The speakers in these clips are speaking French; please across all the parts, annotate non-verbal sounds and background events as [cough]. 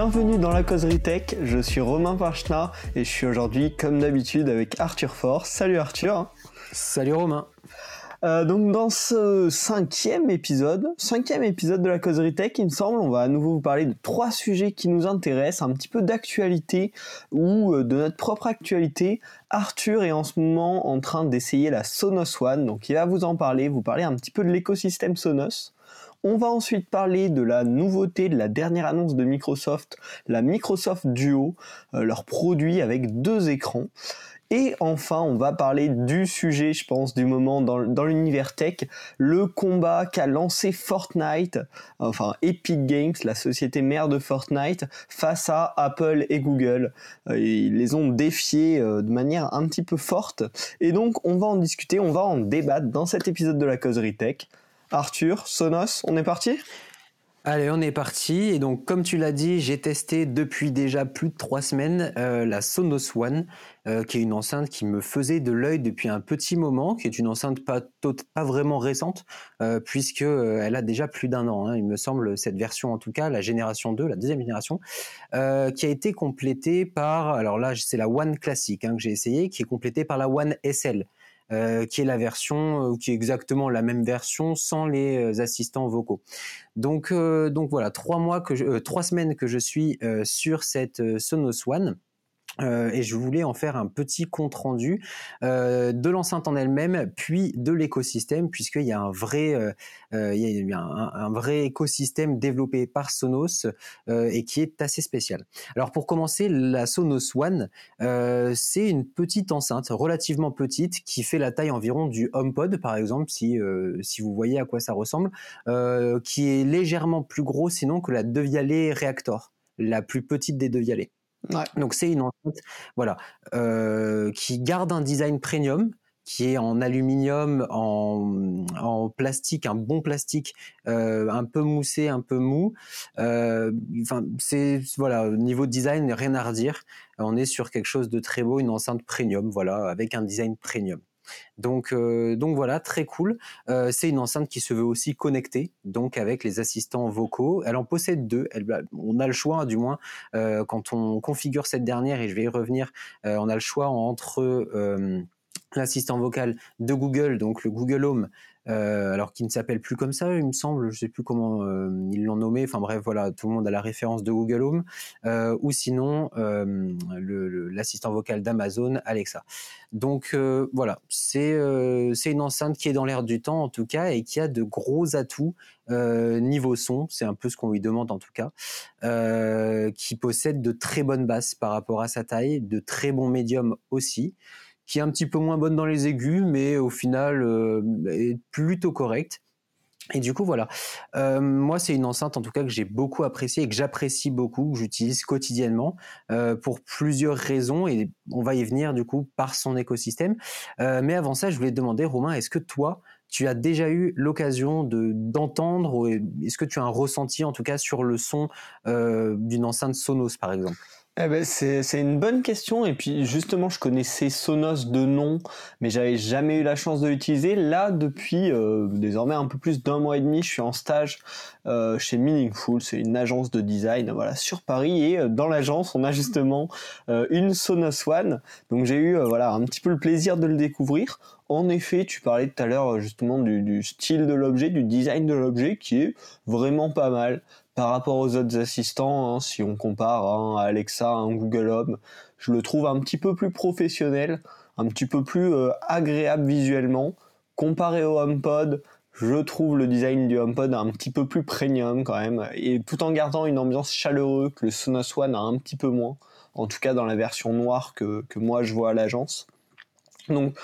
Bienvenue dans la causerie tech, je suis Romain Parchna et je suis aujourd'hui comme d'habitude avec Arthur Force. Salut Arthur. Salut Romain. Euh, donc dans ce cinquième épisode, cinquième épisode de la causerie tech, il me semble, on va à nouveau vous parler de trois sujets qui nous intéressent, un petit peu d'actualité ou euh, de notre propre actualité. Arthur est en ce moment en train d'essayer la Sonos One, donc il va vous en parler, vous parler un petit peu de l'écosystème Sonos. On va ensuite parler de la nouveauté de la dernière annonce de Microsoft, la Microsoft Duo, euh, leur produit avec deux écrans. Et enfin, on va parler du sujet, je pense, du moment dans, l'univers tech, le combat qu'a lancé Fortnite, enfin Epic Games, la société mère de Fortnite, face à Apple et Google. Euh, ils les ont défiés euh, de manière un petit peu forte. Et donc, on va en discuter, on va en débattre dans cet épisode de la causerie tech. Arthur, Sonos, on est parti? Allez, on est parti. Et donc, comme tu l'as dit, j'ai testé depuis déjà plus de trois semaines euh, la Sonos One, euh, qui est une enceinte qui me faisait de l'œil depuis un petit moment, qui est une enceinte pas, pas vraiment récente, euh, puisque elle a déjà plus d'un an. Hein, il me semble cette version, en tout cas, la génération 2, la deuxième génération, qui a été complétée par, alors là, c'est la One classique hein, que j'ai essayé, qui est complétée par la One SL. Euh, qui est la version, euh, qui est exactement la même version sans les euh, assistants vocaux. Donc, donc voilà, trois mois que je, trois semaines que je suis sur cette Sonos One. Euh, et je voulais en faire un petit compte rendu euh, de l'enceinte en elle-même, puis de l'écosystème, puisqu'il y a un vrai, euh, il y a un, vrai écosystème développé par Sonos et qui est assez spécial. Alors pour commencer, la Sonos One, c'est une petite enceinte, relativement petite, qui fait la taille environ du HomePod, par exemple, si si vous voyez à quoi ça ressemble, qui est légèrement plus gros sinon que la Devialet Reactor, la plus petite des Devialet. Donc c'est une enceinte, voilà, euh, qui garde un design premium, qui est en aluminium, en, plastique, un bon plastique, euh, un peu moussé, un peu mou. Euh, enfin, c'est voilà, au niveau design, rien à redire. On est sur quelque chose de très beau, une enceinte premium, voilà, avec un design premium. Donc, euh, donc voilà, très cool. Euh, c'est une enceinte qui se veut aussi connectée, donc avec les assistants vocaux. Elle en possède deux. on a le choix, du moins, euh, quand on configure cette dernière, et je vais y revenir, on a le choix entre l'assistant vocal de Google, donc le Google Home, euh, alors qu'il ne s'appelle plus comme ça, il me semble, je sais plus comment euh, ils l'ont nommé. Enfin bref, voilà, tout le monde a la référence de Google Home, euh, ou sinon l'assistant vocal d'Amazon, Alexa. Donc voilà, c'est une enceinte qui est dans l'air du temps en tout cas et qui a de gros atouts niveau son. C'est un peu ce qu'on lui demande en tout cas, qui possède de très bonnes basses par rapport à sa taille, de très bons médiums aussi qui est un petit peu moins bonne dans les aigus, mais au final euh, est plutôt correcte. Et du coup, voilà. Euh, moi, c'est une enceinte, en tout cas, que j'ai beaucoup appréciée et que j'apprécie beaucoup, que j'utilise quotidiennement euh, pour plusieurs raisons. Et on va y venir, du coup, par son écosystème. mais avant ça, je voulais demander, Romain, est-ce que toi, tu as déjà eu l'occasion de d'entendre, est-ce que tu as un ressenti, en tout cas, sur le son d'une enceinte Sonos, par exemple? Eh ben c'est, une bonne question. Et puis justement je connaissais Sonos de nom mais j'avais jamais eu la chance de l'utiliser. Là depuis euh, désormais un peu plus d'un mois et demi je suis en stage euh, chez Meaningful, c'est une agence de design voilà sur Paris. Et euh, dans l'agence on a justement une Sonos One. Donc j'ai eu voilà un petit peu le plaisir de le découvrir. En effet, tu parlais tout à l'heure justement du, style de l'objet, du design de l'objet qui est vraiment pas mal par rapport aux autres assistants, hein, si on compare hein, à Alexa, un Google Home, je le trouve un petit peu plus professionnel, un petit peu plus euh, agréable visuellement. Comparé au HomePod, je trouve le design du HomePod un petit peu plus premium quand même, et tout en gardant une ambiance chaleureuse que le Sonos One a un petit peu moins, en tout cas dans la version noire que, que moi je vois à l'agence. Donc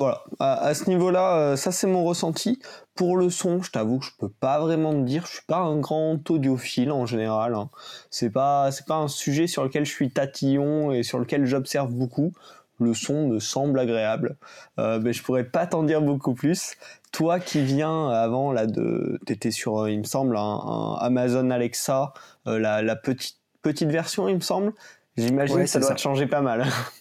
voilà, à, ce niveau-là, euh, ça c'est mon ressenti. Pour le son, je t'avoue que je peux pas vraiment te dire, je suis pas un grand audiophile en général. Hein. C'est pas c'est pas un sujet sur lequel je suis tatillon et sur lequel j'observe beaucoup. Le son me semble agréable, euh, mais je pourrais pas t'en dire beaucoup plus. Toi qui viens avant là de, t'étais sur, il me semble, un, Amazon Alexa, euh, la, petite petite version, il me semble. J'imagine que ça doit te changer pas mal. [laughs]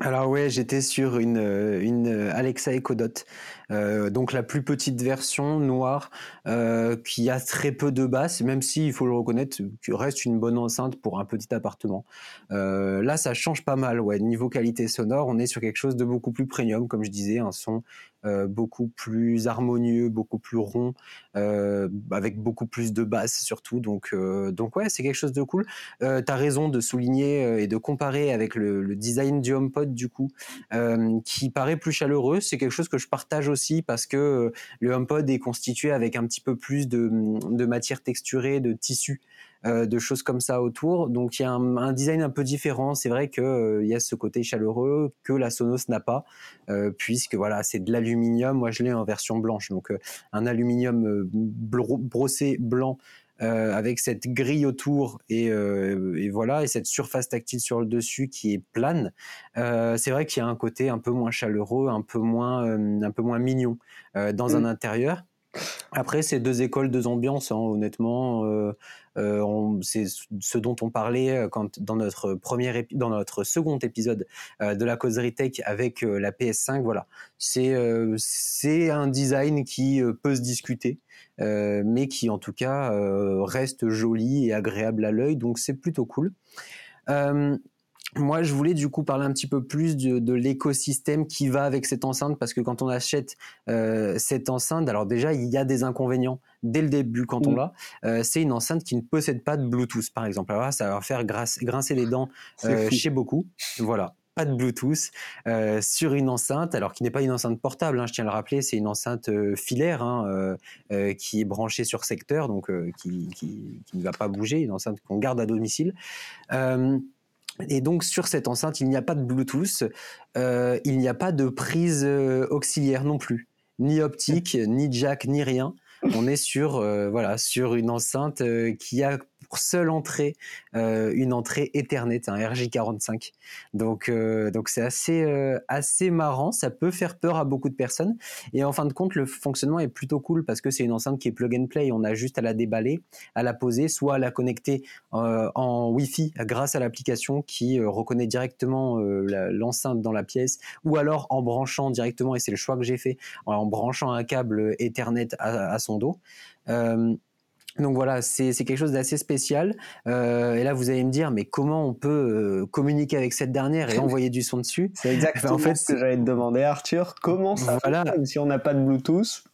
alors ouais, j'étais sur une, une Alexa Echo Dot, euh, donc la plus petite version noire euh, qui a très peu de basses, même si il faut le reconnaître, reste une bonne enceinte pour un petit appartement. Euh, là, ça change pas mal. Ouais, niveau qualité sonore, on est sur quelque chose de beaucoup plus premium, comme je disais, un son beaucoup plus harmonieux, beaucoup plus rond, avec beaucoup plus de basses surtout. Donc, donc ouais, c'est quelque chose de cool. tu as raison de souligner et de comparer avec le, design du HomePod du coup, qui paraît plus chaleureux. C'est quelque chose que je partage aussi parce que le HomePod est constitué avec un petit peu plus de, matière texturée, de tissu. Euh, de choses comme ça autour. Donc il y a un, design un peu différent. C'est vrai qu'il euh, y a ce côté chaleureux que la Sonos n'a pas, euh, puisque voilà, c'est de l'aluminium. Moi, je l'ai en version blanche, donc un aluminium brossé blanc. Avec cette grille autour et, voilà et cette surface tactile sur le dessus qui est plane. c'est vrai qu'il y a un côté un peu moins chaleureux, un peu moins un peu moins mignon dans un mm. intérieur. Après, c'est deux écoles, deux ambiances, hein, honnêtement. Euh, euh, c'est ce dont on parlait euh, quand, dans, notre premier dans notre second épisode de la causerie tech avec la PS5. Voilà, c'est c'est un design qui peut se discuter, mais qui en tout cas reste joli et agréable à l'œil, donc c'est plutôt cool. Moi, je voulais du coup parler un petit peu plus de, l'écosystème qui va avec cette enceinte, parce que quand on achète euh, cette enceinte, alors déjà, il y a des inconvénients dès le début quand on l'a. Euh, c'est une enceinte qui ne possède pas de Bluetooth, par exemple. Alors là, ça va faire grincer les dents euh, chez beaucoup. Voilà pas de Bluetooth sur une enceinte, alors qui n'est pas une enceinte portable, hein, je tiens à le rappeler, c'est une enceinte filaire hein, qui est branchée sur secteur, donc qui, qui, ne va pas bouger, une enceinte qu'on garde à domicile. Et donc sur cette enceinte, il n'y a pas de Bluetooth, euh, il n'y a pas de prise euh, auxiliaire non plus, ni optique, ni jack, ni rien. On est sur euh, voilà sur une enceinte qui a seule entrée euh, une entrée Ethernet, un RJ45. Donc euh, donc c'est assez euh, assez marrant, ça peut faire peur à beaucoup de personnes et en fin de compte le fonctionnement est plutôt cool parce que c'est une enceinte qui est plug and play, on a juste à la déballer, à la poser, soit à la connecter en Wi-Fi grâce à l'application qui reconnaît directement l'enceinte dans la pièce ou alors en branchant directement et c'est le choix que j'ai fait en branchant un câble Ethernet à son dos. Donc voilà, c'est quelque chose d'assez spécial. Euh, et là, vous allez me dire, mais comment on peut euh, communiquer avec cette dernière et [laughs] envoyer du son dessus? C'est exactement en fait, ce que j'allais te demander, Arthur. Comment ça fonctionne si on n'a pas de Bluetooth?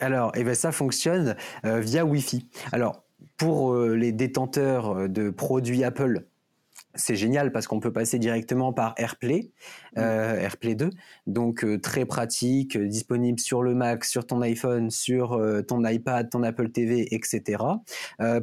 Alors, eh ben, ça fonctionne euh, via Wi-Fi. Alors, pour les détenteurs de produits Apple, c'est génial parce qu'on peut passer directement par AirPlay, mmh. euh, AirPlay 2, donc euh, très pratique, euh, disponible sur le Mac, sur ton iPhone, sur ton iPad, ton Apple TV, etc.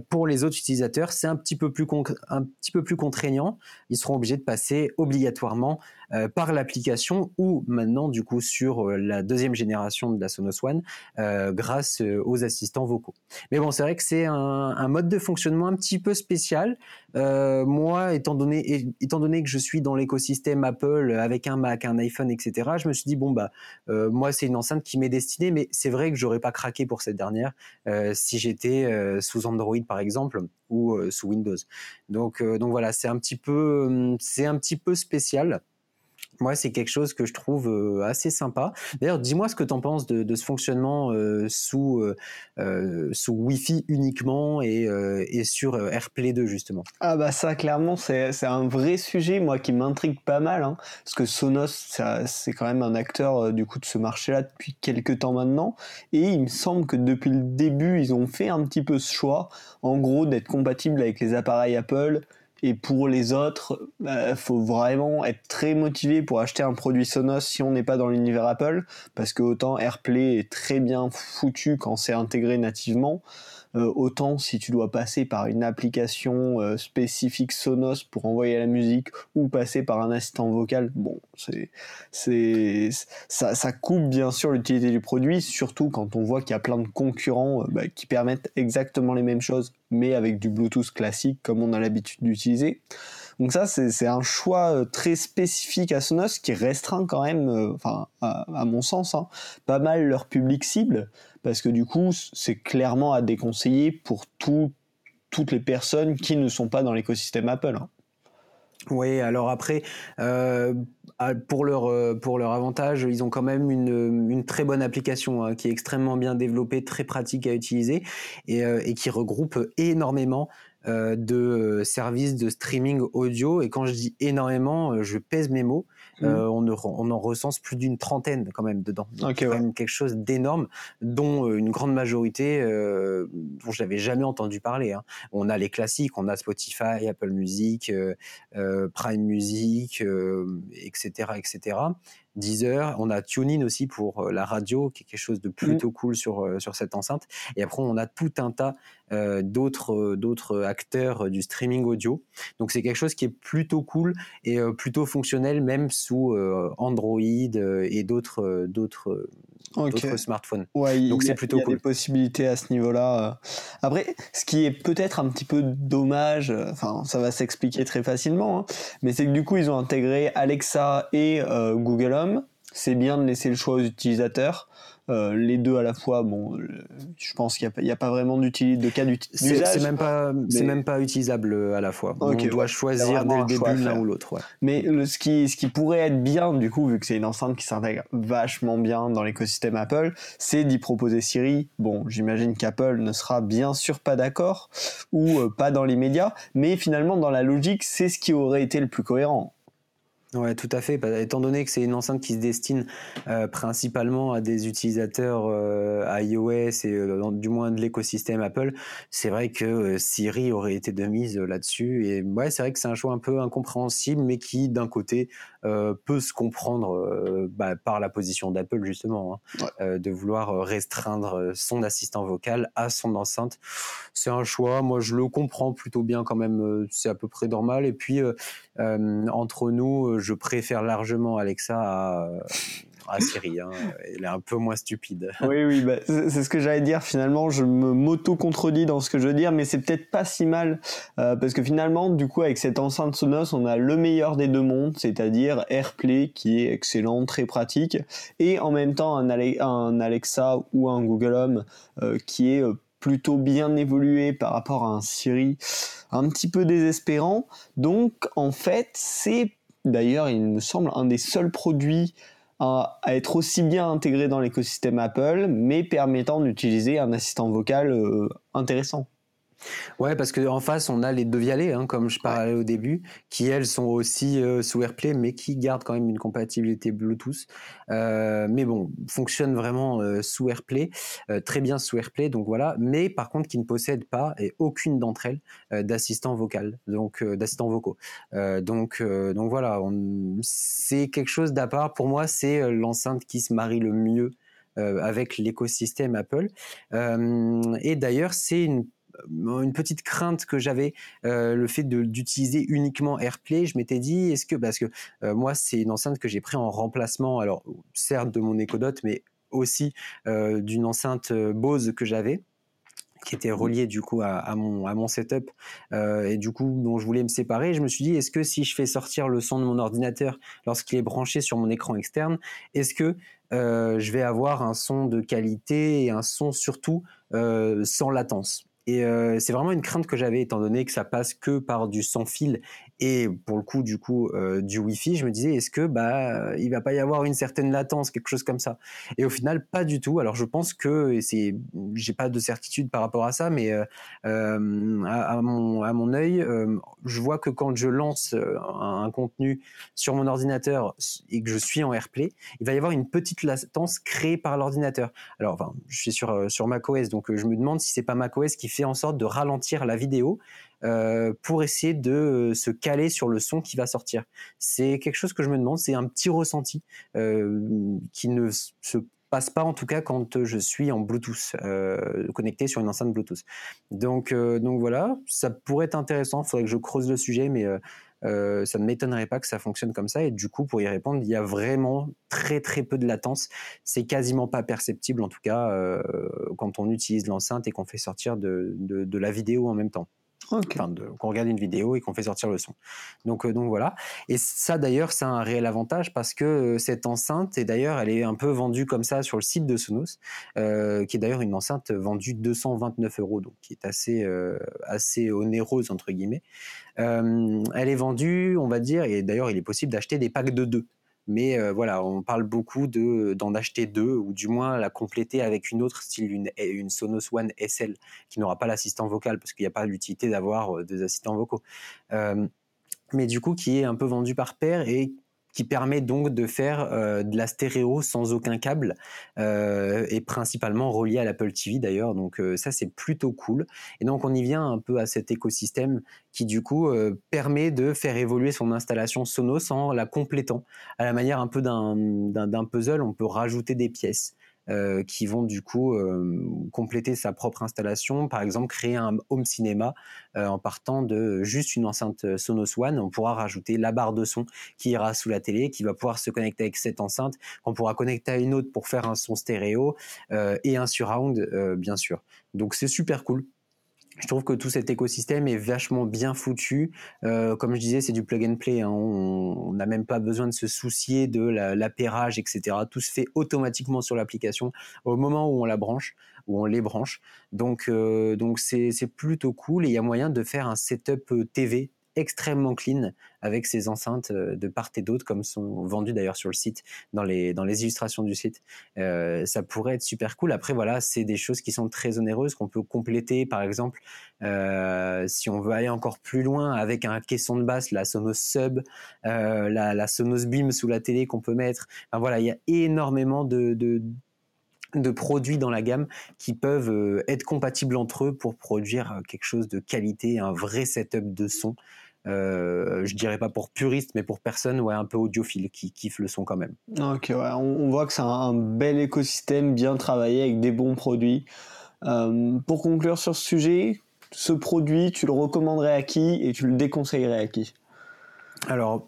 pour les autres utilisateurs, c'est un petit peu plus un petit peu plus contraignant. Ils seront obligés de passer obligatoirement euh, par l'application ou maintenant du coup sur euh, la deuxième génération de la Sonos One euh, grâce aux assistants vocaux. Mais bon, c'est vrai que c'est un, mode de fonctionnement un petit peu spécial. moi, étant donné, étant donné que je suis dans l'écosystème Apple avec un Mac, un iPhone, etc., je me suis dit bon bah moi c'est une enceinte qui m'est destinée, mais c'est vrai que j'aurais pas craqué pour cette dernière si j'étais sous Android par exemple ou sous Windows. Donc donc voilà, c'est un petit peu c'est un petit peu spécial. Moi, c'est quelque chose que je trouve euh, assez sympa. D'ailleurs, dis-moi ce que tu en penses de, ce fonctionnement euh, sous, euh, sous Wi-Fi uniquement et, et, sur AirPlay 2, justement. Ah bah ça, clairement, c'est un vrai sujet, moi, qui m'intrigue pas mal. Hein, parce que Sonos, c'est quand même un acteur du coup de ce marché-là depuis quelques temps maintenant. Et il me semble que depuis le début, ils ont fait un petit peu ce choix, en gros, d'être compatible avec les appareils Apple et pour les autres, il bah, faut vraiment être très motivé pour acheter un produit Sonos si on n'est pas dans l'univers Apple, parce que autant AirPlay est très bien foutu quand c'est intégré nativement, autant si tu dois passer par une application euh, spécifique Sonos pour envoyer la musique ou passer par un assistant vocal, bon, c'est, c'est, ça, ça coupe bien sûr l'utilité du produit, surtout quand on voit qu'il y a plein de concurrents euh, bah, qui permettent exactement les mêmes choses, mais avec du Bluetooth classique comme on a l'habitude d'utiliser. Donc ça, c'est un choix très spécifique à Sonos qui restreint quand même, enfin à, mon sens, hein, pas mal leur public cible parce que du coup, c'est clairement à déconseiller pour toutes les personnes qui ne sont pas dans l'écosystème Apple. Hein. Oui, alors après, euh, pour, leur, euh, pour leur avantage, ils ont quand même une, une très bonne application hein, qui est extrêmement bien développée, très pratique à utiliser et, euh, qui regroupe énormément de services de streaming audio. Et quand je dis énormément, je pèse mes mots. Mmh. Euh, on, on, en recense plus d'une trentaine quand même dedans. Donc quand même quelque chose d'énorme, dont une grande majorité euh, dont j'avais jamais entendu parler. Hein. On a les classiques, on a Spotify, Apple Music, euh, Prime Music, etc., etc. Deezer, on a TuneIn aussi pour la radio, qui est quelque chose de mmh. plutôt cool sur, sur cette enceinte. Et après, on a tout un tas d'autres d'autres acteurs du streaming audio. Donc c'est quelque chose qui est plutôt cool et plutôt fonctionnel, même sous Android et d'autres d'autres smartphones. Donc c'est plutôt y a des possibilités à ce niveau-là. Après, ce qui est peut-être un petit peu dommage, enfin ça va s'expliquer très facilement, hein, mais c'est que du coup ils ont intégré Alexa et Google Home. C'est bien de laisser le choix aux utilisateurs. Euh, les deux à la fois, bon, je pense qu'il n'y a, pas vraiment de cas d'usage. C'est même pas, c'est même pas utilisable euh, à la fois. on doit choisir dès le début l'un ou l'autre. Mais ce qui, ce qui pourrait être bien, du coup, vu que c'est une enceinte qui s'intègre vachement bien dans l'écosystème Apple, c'est d'y proposer Siri. Bon, j'imagine qu'Apple ne sera bien sûr pas d'accord ou euh, pas dans l'immédiat, mais finalement, dans la logique, c'est ce qui aurait été le plus cohérent. Ouais, tout à fait. Bah, étant donné que c'est une enceinte qui se destine euh, principalement à des utilisateurs euh, iOS et euh, du moins de l'écosystème Apple, c'est vrai que Siri aurait été de mise là-dessus. Et ouais, c'est vrai que c'est un choix un peu incompréhensible, mais qui d'un côté peut se comprendre bah, par la position d'Apple justement, hein, de vouloir restreindre son assistant vocal à son enceinte. C'est un choix. Moi, je le comprends plutôt bien quand même. c'est à peu près normal. Et puis entre nous je préfère largement Alexa à, à Siri. Hein. Elle est un peu moins stupide. [laughs] Oui, oui, bah, c'est ce que j'allais dire. Finalement, je me m'auto-contredis dans ce que je veux dire, mais c'est peut-être pas si mal euh, parce que finalement, du coup, avec cette enceinte Sonos, on a le meilleur des deux mondes, c'est-à-dire AirPlay qui est excellent, très pratique, et en même temps un, Alexa ou un Google Home euh, qui est euh, plutôt bien évolué par rapport à un Siri un petit peu désespérant. Donc en fait, c'est d'ailleurs, il me semble, un des seuls produits à, être aussi bien intégré dans l'écosystème Apple, mais permettant d'utiliser un assistant vocal euh, intéressant. Ouais, parce qu'en face, on a les deux vialets, hein, comme je parlais au début, qui elles sont aussi euh, sous AirPlay, mais qui gardent quand même une compatibilité Bluetooth. Euh, mais bon, fonctionnent vraiment euh, sous AirPlay, très bien sous AirPlay, donc voilà. Mais par contre, qui ne possèdent pas et aucune d'entre elles d'assistant vocal, donc d'assistant vocaux. donc, donc voilà, c'est quelque chose d'à part. Pour moi, c'est l'enceinte qui se marie le mieux avec l'écosystème Apple. et d'ailleurs, c'est une une petite crainte que j'avais, euh, le fait d'utiliser uniquement AirPlay. Je m'étais dit, est-ce que, parce que euh, moi, c'est une enceinte que j'ai pris en remplacement, alors certes de mon Echo Dot, mais aussi d'une enceinte Bose que j'avais qui était reliée du coup à, mon, à mon setup et du coup dont je voulais me séparer. Je me suis dit, est-ce que si je fais sortir le son de mon ordinateur lorsqu'il est branché sur mon écran externe, est-ce que je vais avoir un son de qualité et un son surtout sans latence? Et euh, c'est vraiment une crainte que j'avais étant donné que ça passe que par du sans fil et pour le coup du coup euh, du Wi-Fi, je me disais est-ce que bah il va pas y avoir une certaine latence, quelque chose comme ça? Et au final pas du tout. Alors je pense que c'est j'ai pas de certitude par rapport à ça, mais euh, euh à, mon à mon œil, je vois que quand je lance un, un, contenu sur mon ordinateur et que je suis en AirPlay, il va y avoir une petite latence créée par l'ordinateur. Alors enfin, je suis sur sur macOS, donc je me demande si c'est pas macOS qui fait en sorte de ralentir la vidéo euh, pour essayer de euh, se caler sur le son qui va sortir. C'est quelque chose que je me demande, c'est un petit ressenti euh, qui ne se passe pas en tout cas quand je suis en Bluetooth connecté sur une enceinte Bluetooth. Donc donc voilà, ça pourrait être intéressant. Il faudrait que je creuse le sujet, mais ça ne m'étonnerait pas que ça fonctionne comme ça. Et du coup, pour y répondre, il y a vraiment très très peu de latence. C'est quasiment pas perceptible en tout cas quand on utilise l'enceinte et qu'on fait sortir de, la vidéo en même temps. Qu'on regarde une vidéo et qu'on fait sortir le son. Donc, euh, donc voilà. Et ça d'ailleurs, c'est un réel avantage parce que euh, cette enceinte, et d'ailleurs, elle est un peu vendue comme ça sur le site de Sonos, euh, qui est d'ailleurs une enceinte vendue 229 euros, donc qui est assez, assez onéreuse entre guillemets. elle est vendue, on va dire, et d'ailleurs, il est possible d'acheter des packs de deux. Mais voilà, on parle beaucoup de d'en acheter deux ou du moins la compléter avec une autre, style une, une Sonos One SL qui n'aura pas l'assistant vocal parce qu'il n'y a pas l'utilité d'avoir deux assistants vocaux. Mais du coup, qui est un peu vendu par paire et qui permet donc de faire euh, de la stéréo sans aucun câble euh, et principalement relié à l'Apple TV d'ailleurs. Donc euh, ça c'est plutôt cool. Et donc on y vient un peu à cet écosystème qui du coup permet de faire évoluer son installation Sonos en la complétant à la manière un peu d'un puzzle. On peut rajouter des pièces. Euh, qui vont du coup euh, compléter sa propre installation. Par exemple, créer un home cinéma euh, en partant de juste une enceinte Sonos One. On pourra rajouter la barre de son qui ira sous la télé, qui va pouvoir se connecter avec cette enceinte, qu'on pourra connecter à une autre pour faire un son stéréo et un surround, bien sûr. Donc c'est super cool je trouve que tout cet écosystème est vachement bien foutu. Euh, comme je disais, c'est du plug and play. Hein. On n'a même pas besoin de se soucier de l'appairage, etc. Tout se fait automatiquement sur l'application au moment où on la branche, où on les branche. Donc, euh, c'est plutôt cool. Et il y a moyen de faire un setup euh, TV extrêmement clean avec ces enceintes euh, de part et d'autre comme sont vendues d'ailleurs sur le site dans les dans les illustrations du site. Euh, ça pourrait être super cool. Après voilà c'est des choses qui sont très onéreuses qu'on peut compléter par exemple euh, si on veut aller encore plus loin avec un caisson de basse la Sonos Sub la, la Sonos Beam sous la télé qu'on peut mettre. Enfin voilà il y a énormément de, de de produits dans la gamme qui peuvent être compatibles entre eux pour produire quelque chose de qualité, un vrai setup de son euh, je dirais pas pour puriste, mais pour personne ouais, un peu audiophile qui kiffe le son quand même. Ok, ouais, on, voit que c'est un, bel écosystème bien travaillé avec des bons produits. Euh, pour conclure sur ce sujet, ce produit, tu le recommanderais à qui et tu le déconseillerais à qui? Alors,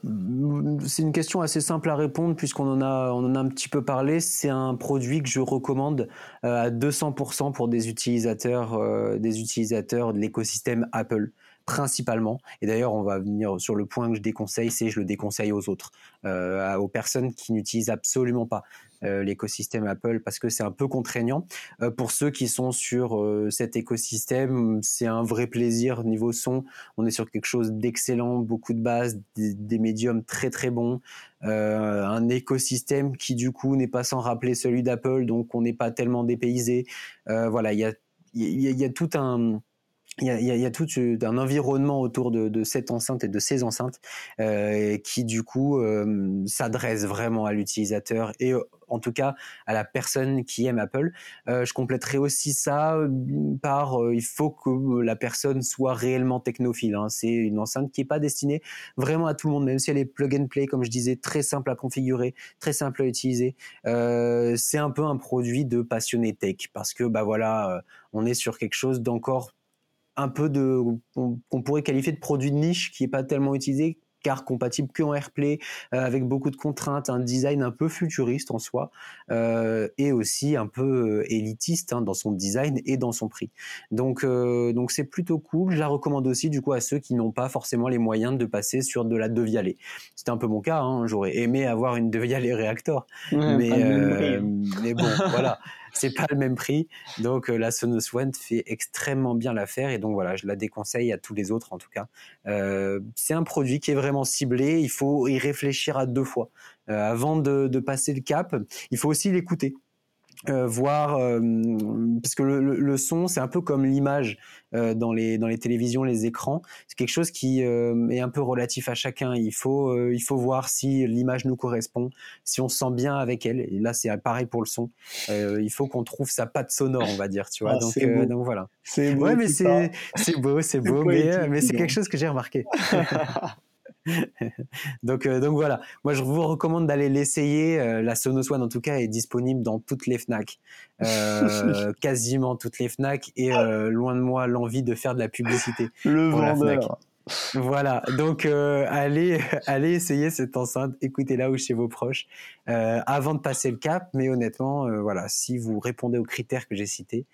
c'est une question assez simple à répondre puisqu'on en a, on en a un petit peu parlé. C'est un produit que je recommande euh, à 200% pour des utilisateurs, des utilisateurs de l'écosystème Apple principalement. Et d'ailleurs, on va venir sur le point que je déconseille, c'est je le déconseille aux autres, euh, aux personnes qui n'utilisent absolument pas euh, l'écosystème Apple parce que c'est un peu contraignant. Euh, pour ceux qui sont sur cet écosystème, c'est un vrai plaisir niveau son. On est sur quelque chose d'excellent, beaucoup de bases, des, médiums très très bons, un écosystème qui du coup n'est pas sans rappeler celui d'Apple, donc on n'est pas tellement dépaysé. voilà, il y a, y a tout un il y, a, il y a, tout un environnement autour de, de, cette enceinte et de ces enceintes euh, qui du coup euh, s'adresse vraiment à l'utilisateur et euh, en tout cas à la personne qui aime Apple. Euh, je compléterai aussi ça par il faut que la personne soit réellement technophile. Hein. C'est une enceinte qui est pas destinée vraiment à tout le monde, même si elle est plug and play, comme je disais, très simple à configurer, très simple à utiliser. c'est un peu un produit de passionné tech parce que bah voilà, on est sur quelque chose d'encore un peu de qu'on pourrait qualifier de produit de niche qui est pas tellement utilisé car compatible que en AirPlay euh, avec beaucoup de contraintes, un design un peu futuriste en soi euh, et aussi un peu euh, élitiste hein, dans son design et dans son prix. Donc donc c'est plutôt cool. Je la recommande aussi du coup à ceux qui n'ont pas forcément les moyens de passer sur de la Devialet. C'était un peu mon cas. Hein. J'aurais aimé avoir une Devialet Reactor, mais mais bon voilà [laughs] c'est pas le même prix. Donc euh, la Sonos One fait extrêmement bien l'affaire et donc voilà, je la déconseille à tous les autres en tout cas. Euh, c'est un produit qui est vraiment ciblé. Il faut y réfléchir à deux fois euh, avant de, de passer le cap. Il faut aussi l'écouter. Euh, voir euh, parce que le, le, son c'est un peu comme l'image euh, dans les dans les télévisions les écrans. C'est quelque chose qui est un peu relatif à chacun. Il faut il faut voir si l'image nous correspond si on se sent bien avec elle. Et là c'est pareil pour le son. Il faut qu'on trouve sa patte sonore on va dire tu vois. Ah, donc, donc voilà. C'est beau ouais mais c'est c'est beau c'est beau mais, mais c'est quelque chose que j'ai remarqué [laughs] [laughs] donc, euh, donc voilà, moi je vous recommande d'aller l'essayer. Euh, la Sonos One en tout cas est disponible dans toutes les Fnac, euh, [laughs] quasiment toutes les Fnac, et loin de moi l'envie de faire de la publicité. [laughs] Le vendeur. Voilà, donc allez, allez essayer cette enceinte, écoutez-la ou chez vos proches avant de passer le cap. Mais honnêtement, voilà, si vous répondez aux critères que j'ai cités,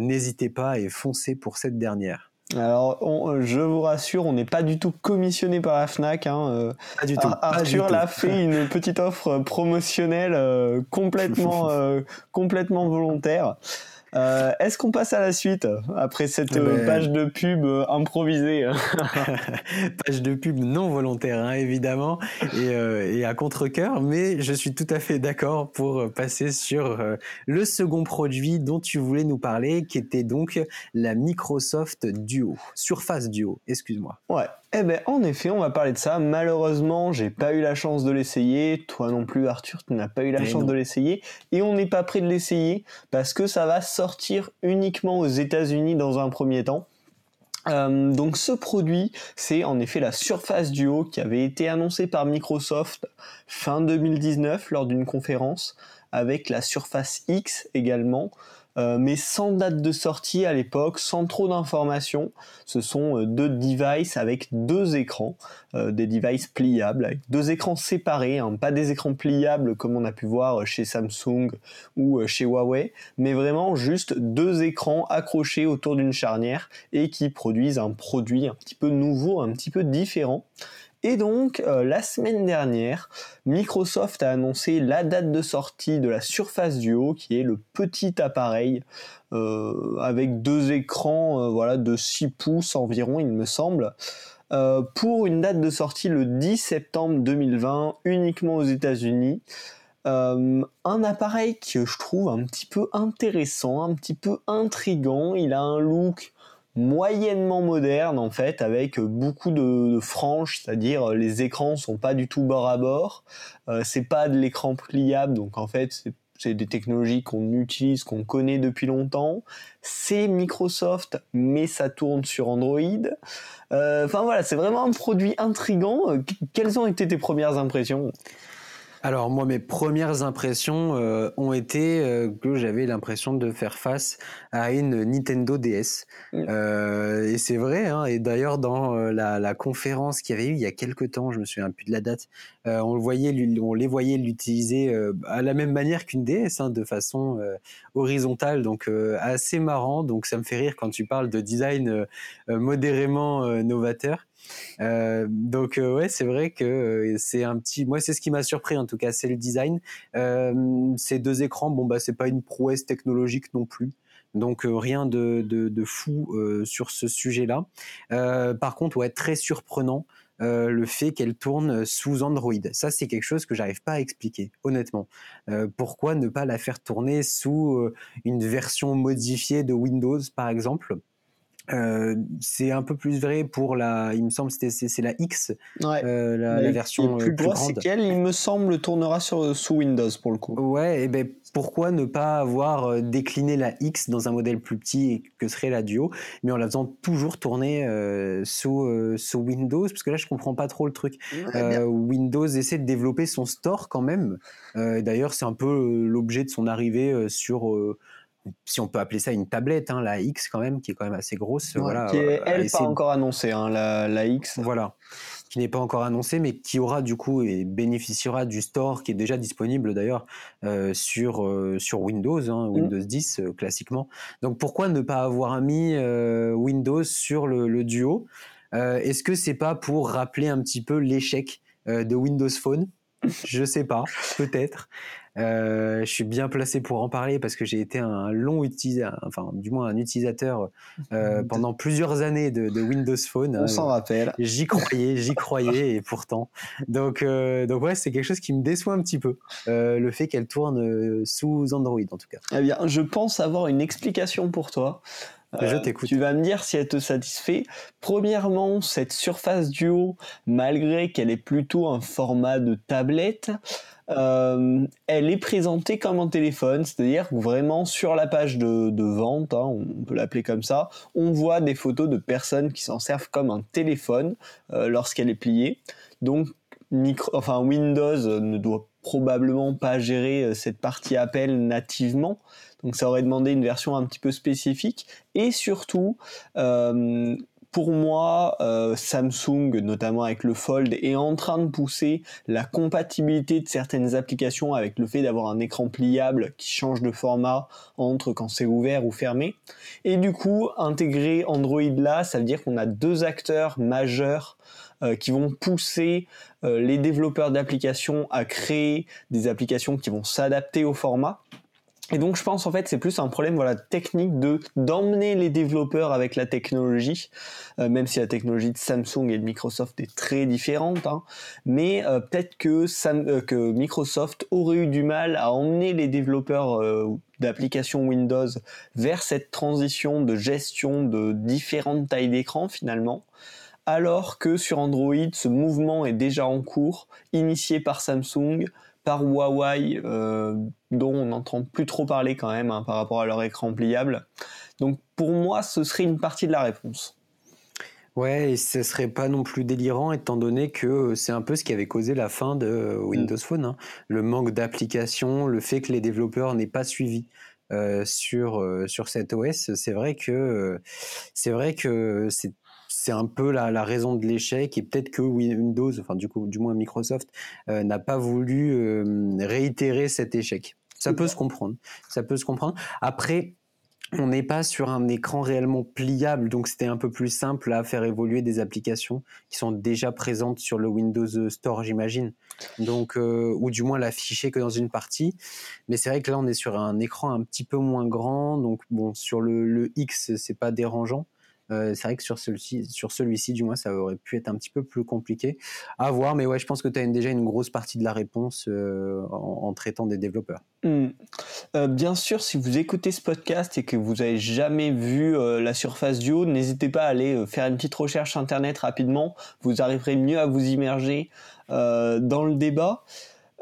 n'hésitez pas et foncez pour cette dernière. Alors, je vous rassure, on n'est pas du tout commissionné par la Fnac. Hein. Pas du tout. Arthur l'a fait une [laughs] petite offre promotionnelle complètement, complètement volontaire. Euh, est-ce qu'on passe à la suite après cette eh ben, page de pub euh, improvisée [laughs] Page de pub non volontaire, hein, évidemment, et, euh, et à contre-coeur, mais je suis tout à fait d'accord pour passer sur le second produit dont tu voulais nous parler, qui était donc la Microsoft Duo, Surface Duo, excuse-moi. Ouais, eh ben, en effet, on va parler de ça. Malheureusement, j'ai pas eu la chance de l'essayer. Toi non plus, Arthur, tu n'as pas eu la chance de l'essayer. Et on n'est pas prêt de l'essayer parce que ça va sortir uniquement aux États-Unis dans un premier temps. Euh, donc ce produit, c'est en effet la Surface Duo qui avait été annoncée par Microsoft fin 2019 lors d'une conférence avec la Surface X également. Euh, mais sans date de sortie à l'époque, sans trop d'informations. Ce sont euh, deux devices avec deux écrans, euh, des devices pliables, avec deux écrans séparés, hein, pas des écrans pliables comme on a pu voir chez Samsung ou chez Huawei, mais vraiment juste deux écrans accrochés autour d'une charnière et qui produisent un produit un petit peu nouveau, un petit peu différent. Et donc, euh, la semaine dernière, Microsoft a annoncé la date de sortie de la Surface Duo, qui est le petit appareil euh, avec deux écrans euh, voilà, de 6 pouces environ, il me semble. pour une date de sortie le 10 septembre 2020, uniquement aux États-Unis. un appareil que je trouve un petit peu intéressant, un petit peu intrigant. Il a un look moyennement moderne en fait avec beaucoup de, franges c'est-à-dire les écrans sont pas du tout bord à bord euh, c'est pas de l'écran pliable donc en fait c'est des technologies qu'on utilise, qu'on connaît depuis longtemps. C'est Microsoft, mais ça tourne sur Android. Euh, enfin voilà, c'est vraiment un produit intrigant. Quelles ont été tes premières impressions? Alors moi, mes premières impressions euh, ont été euh, que j'avais l'impression de faire face à une Nintendo DS. Mm. Euh, et c'est vrai, hein, et d'ailleurs dans la, la conférence qu'il y avait eu il y a quelques temps, je me souviens plus de la date, on, le voyait, on les voyait l'utiliser à la même manière qu'une DS, hein, de façon horizontale, donc assez marrant. Donc ça me fait rire quand tu parles de design modérément novateur. Euh, donc euh, ouais, c'est vrai que euh, c'est un petit. Moi, c'est ce qui m'a surpris en tout cas, c'est le design. ces deux écrans, bon bah c'est pas une prouesse technologique non plus. Donc rien de, de, fou sur ce sujet-là. par contre, ouais, très surprenant. le fait qu'elle tourne sous Android. Ça, c'est quelque chose que j'arrive pas à expliquer, honnêtement. pourquoi ne pas la faire tourner sous une version modifiée de Windows, par exemple? Euh, c'est un peu plus vrai pour la, il me semble c'est c'est la X, euh, la, version plus, plus grande. C'est qu'elle, il me semble, tournera sur sous Windows pour le coup. Ouais, et ben pourquoi ne pas avoir euh, décliné la X dans un modèle plus petit que serait la Duo, mais en la faisant toujours tourner sous sous Windows, parce que là je comprends pas trop le truc. Windows essaie de développer son store quand même. D'ailleurs, c'est un peu l'objet de son arrivée sur si on peut appeler ça une tablette, hein, la X quand même, qui est quand même assez grosse. voilà, qui est, elle, pas encore annoncée, hein, la, la, X. Voilà, qui n'est pas encore annoncée, mais qui aura du coup et bénéficiera du store qui est déjà disponible d'ailleurs euh, sur, euh, sur Windows, hein, mm. Windows 10 euh, classiquement. Donc pourquoi ne pas avoir mis Windows sur le, le Duo? Est-ce que c'est pas pour rappeler un petit peu l'échec de Windows Phone? Je sais pas, peut-être. Euh, je suis bien placé pour en parler parce que j'ai été un long utilisateur, enfin du moins un utilisateur euh, [laughs] pendant plusieurs années de, Windows Phone. On s'en rappelle. [laughs] J'y croyais, j'y croyais et pourtant. Donc, euh, donc ouais, c'est quelque chose qui me déçoit un petit peu, le fait qu'elle tourne sous Android en tout cas. Eh bien, je pense avoir une explication pour toi. je t'écoute. Tu vas me dire si elle te satisfait. Premièrement, cette Surface Duo, malgré qu'elle est plutôt un format de tablette, euh, elle est présentée comme un téléphone, c'est-à-dire vraiment sur la page de, vente, hein, on peut l'appeler comme ça, on voit des photos de personnes qui s'en servent comme un téléphone euh, lorsqu'elle est pliée. Donc, enfin, Windows ne doit probablement pas gérer euh, cette partie appel nativement. Donc ça aurait demandé une version un petit peu spécifique. Et surtout, pour moi, euh, Samsung, notamment avec le Fold, est en train de pousser la compatibilité de certaines applications avec le fait d'avoir un écran pliable qui change de format entre quand c'est ouvert ou fermé. Et du coup, intégrer Android là, ça veut dire qu'on a deux acteurs majeurs euh, qui vont pousser euh, les développeurs d'applications à créer des applications qui vont s'adapter au format. Et donc je pense en fait c'est plus un problème voilà technique de d'emmener les développeurs avec la technologie, euh, même si la technologie de Samsung et de Microsoft est très différente, hein. mais euh, peut-être que, euh, que Microsoft aurait eu du mal à emmener les développeurs d'applications Windows vers cette transition de gestion de différentes tailles d'écran finalement alors que sur Android, ce mouvement est déjà en cours, initié par Samsung, Huawei, euh, dont on n'entend plus trop parler quand même hein, par rapport à leur écran pliable. Donc pour moi, ce serait une partie de la réponse. Ouais, et ce serait pas non plus délirant étant donné que c'est un peu ce qui avait causé la fin de Windows. Phone. Hein. Le manque d'applications, le fait que les développeurs n'aient pas suivi euh, sur, euh, sur cet OS, c'est vrai que c'est vrai que c'est c'est un peu la, raison de l'échec et peut-être que Windows, enfin du coup, du moins Microsoft, euh, n'a pas voulu euh, réitérer cet échec. Ça peut se comprendre. Ça peut se comprendre. Après, on n'est pas sur un écran réellement pliable, donc c'était un peu plus simple à faire évoluer des applications qui sont déjà présentes sur le Windows Store, j'imagine. Donc, euh, ou du moins l'afficher que dans une partie. Mais c'est vrai que là, on est sur un écran un petit peu moins grand, donc bon, sur le, le X, c'est pas dérangeant. Euh, c'est vrai que sur celui-ci, sur celui-ci, du moins, ça aurait pu être un petit peu plus compliqué à voir. Mais ouais, je pense que tu as déjà une grosse partie de la réponse euh, en, traitant des développeurs. Hmm. Euh, bien sûr, si vous écoutez ce podcast et que vous n'avez jamais vu la surface du haut, n'hésitez pas à aller faire une petite recherche internet rapidement. Vous arriverez mieux à vous immerger dans le débat.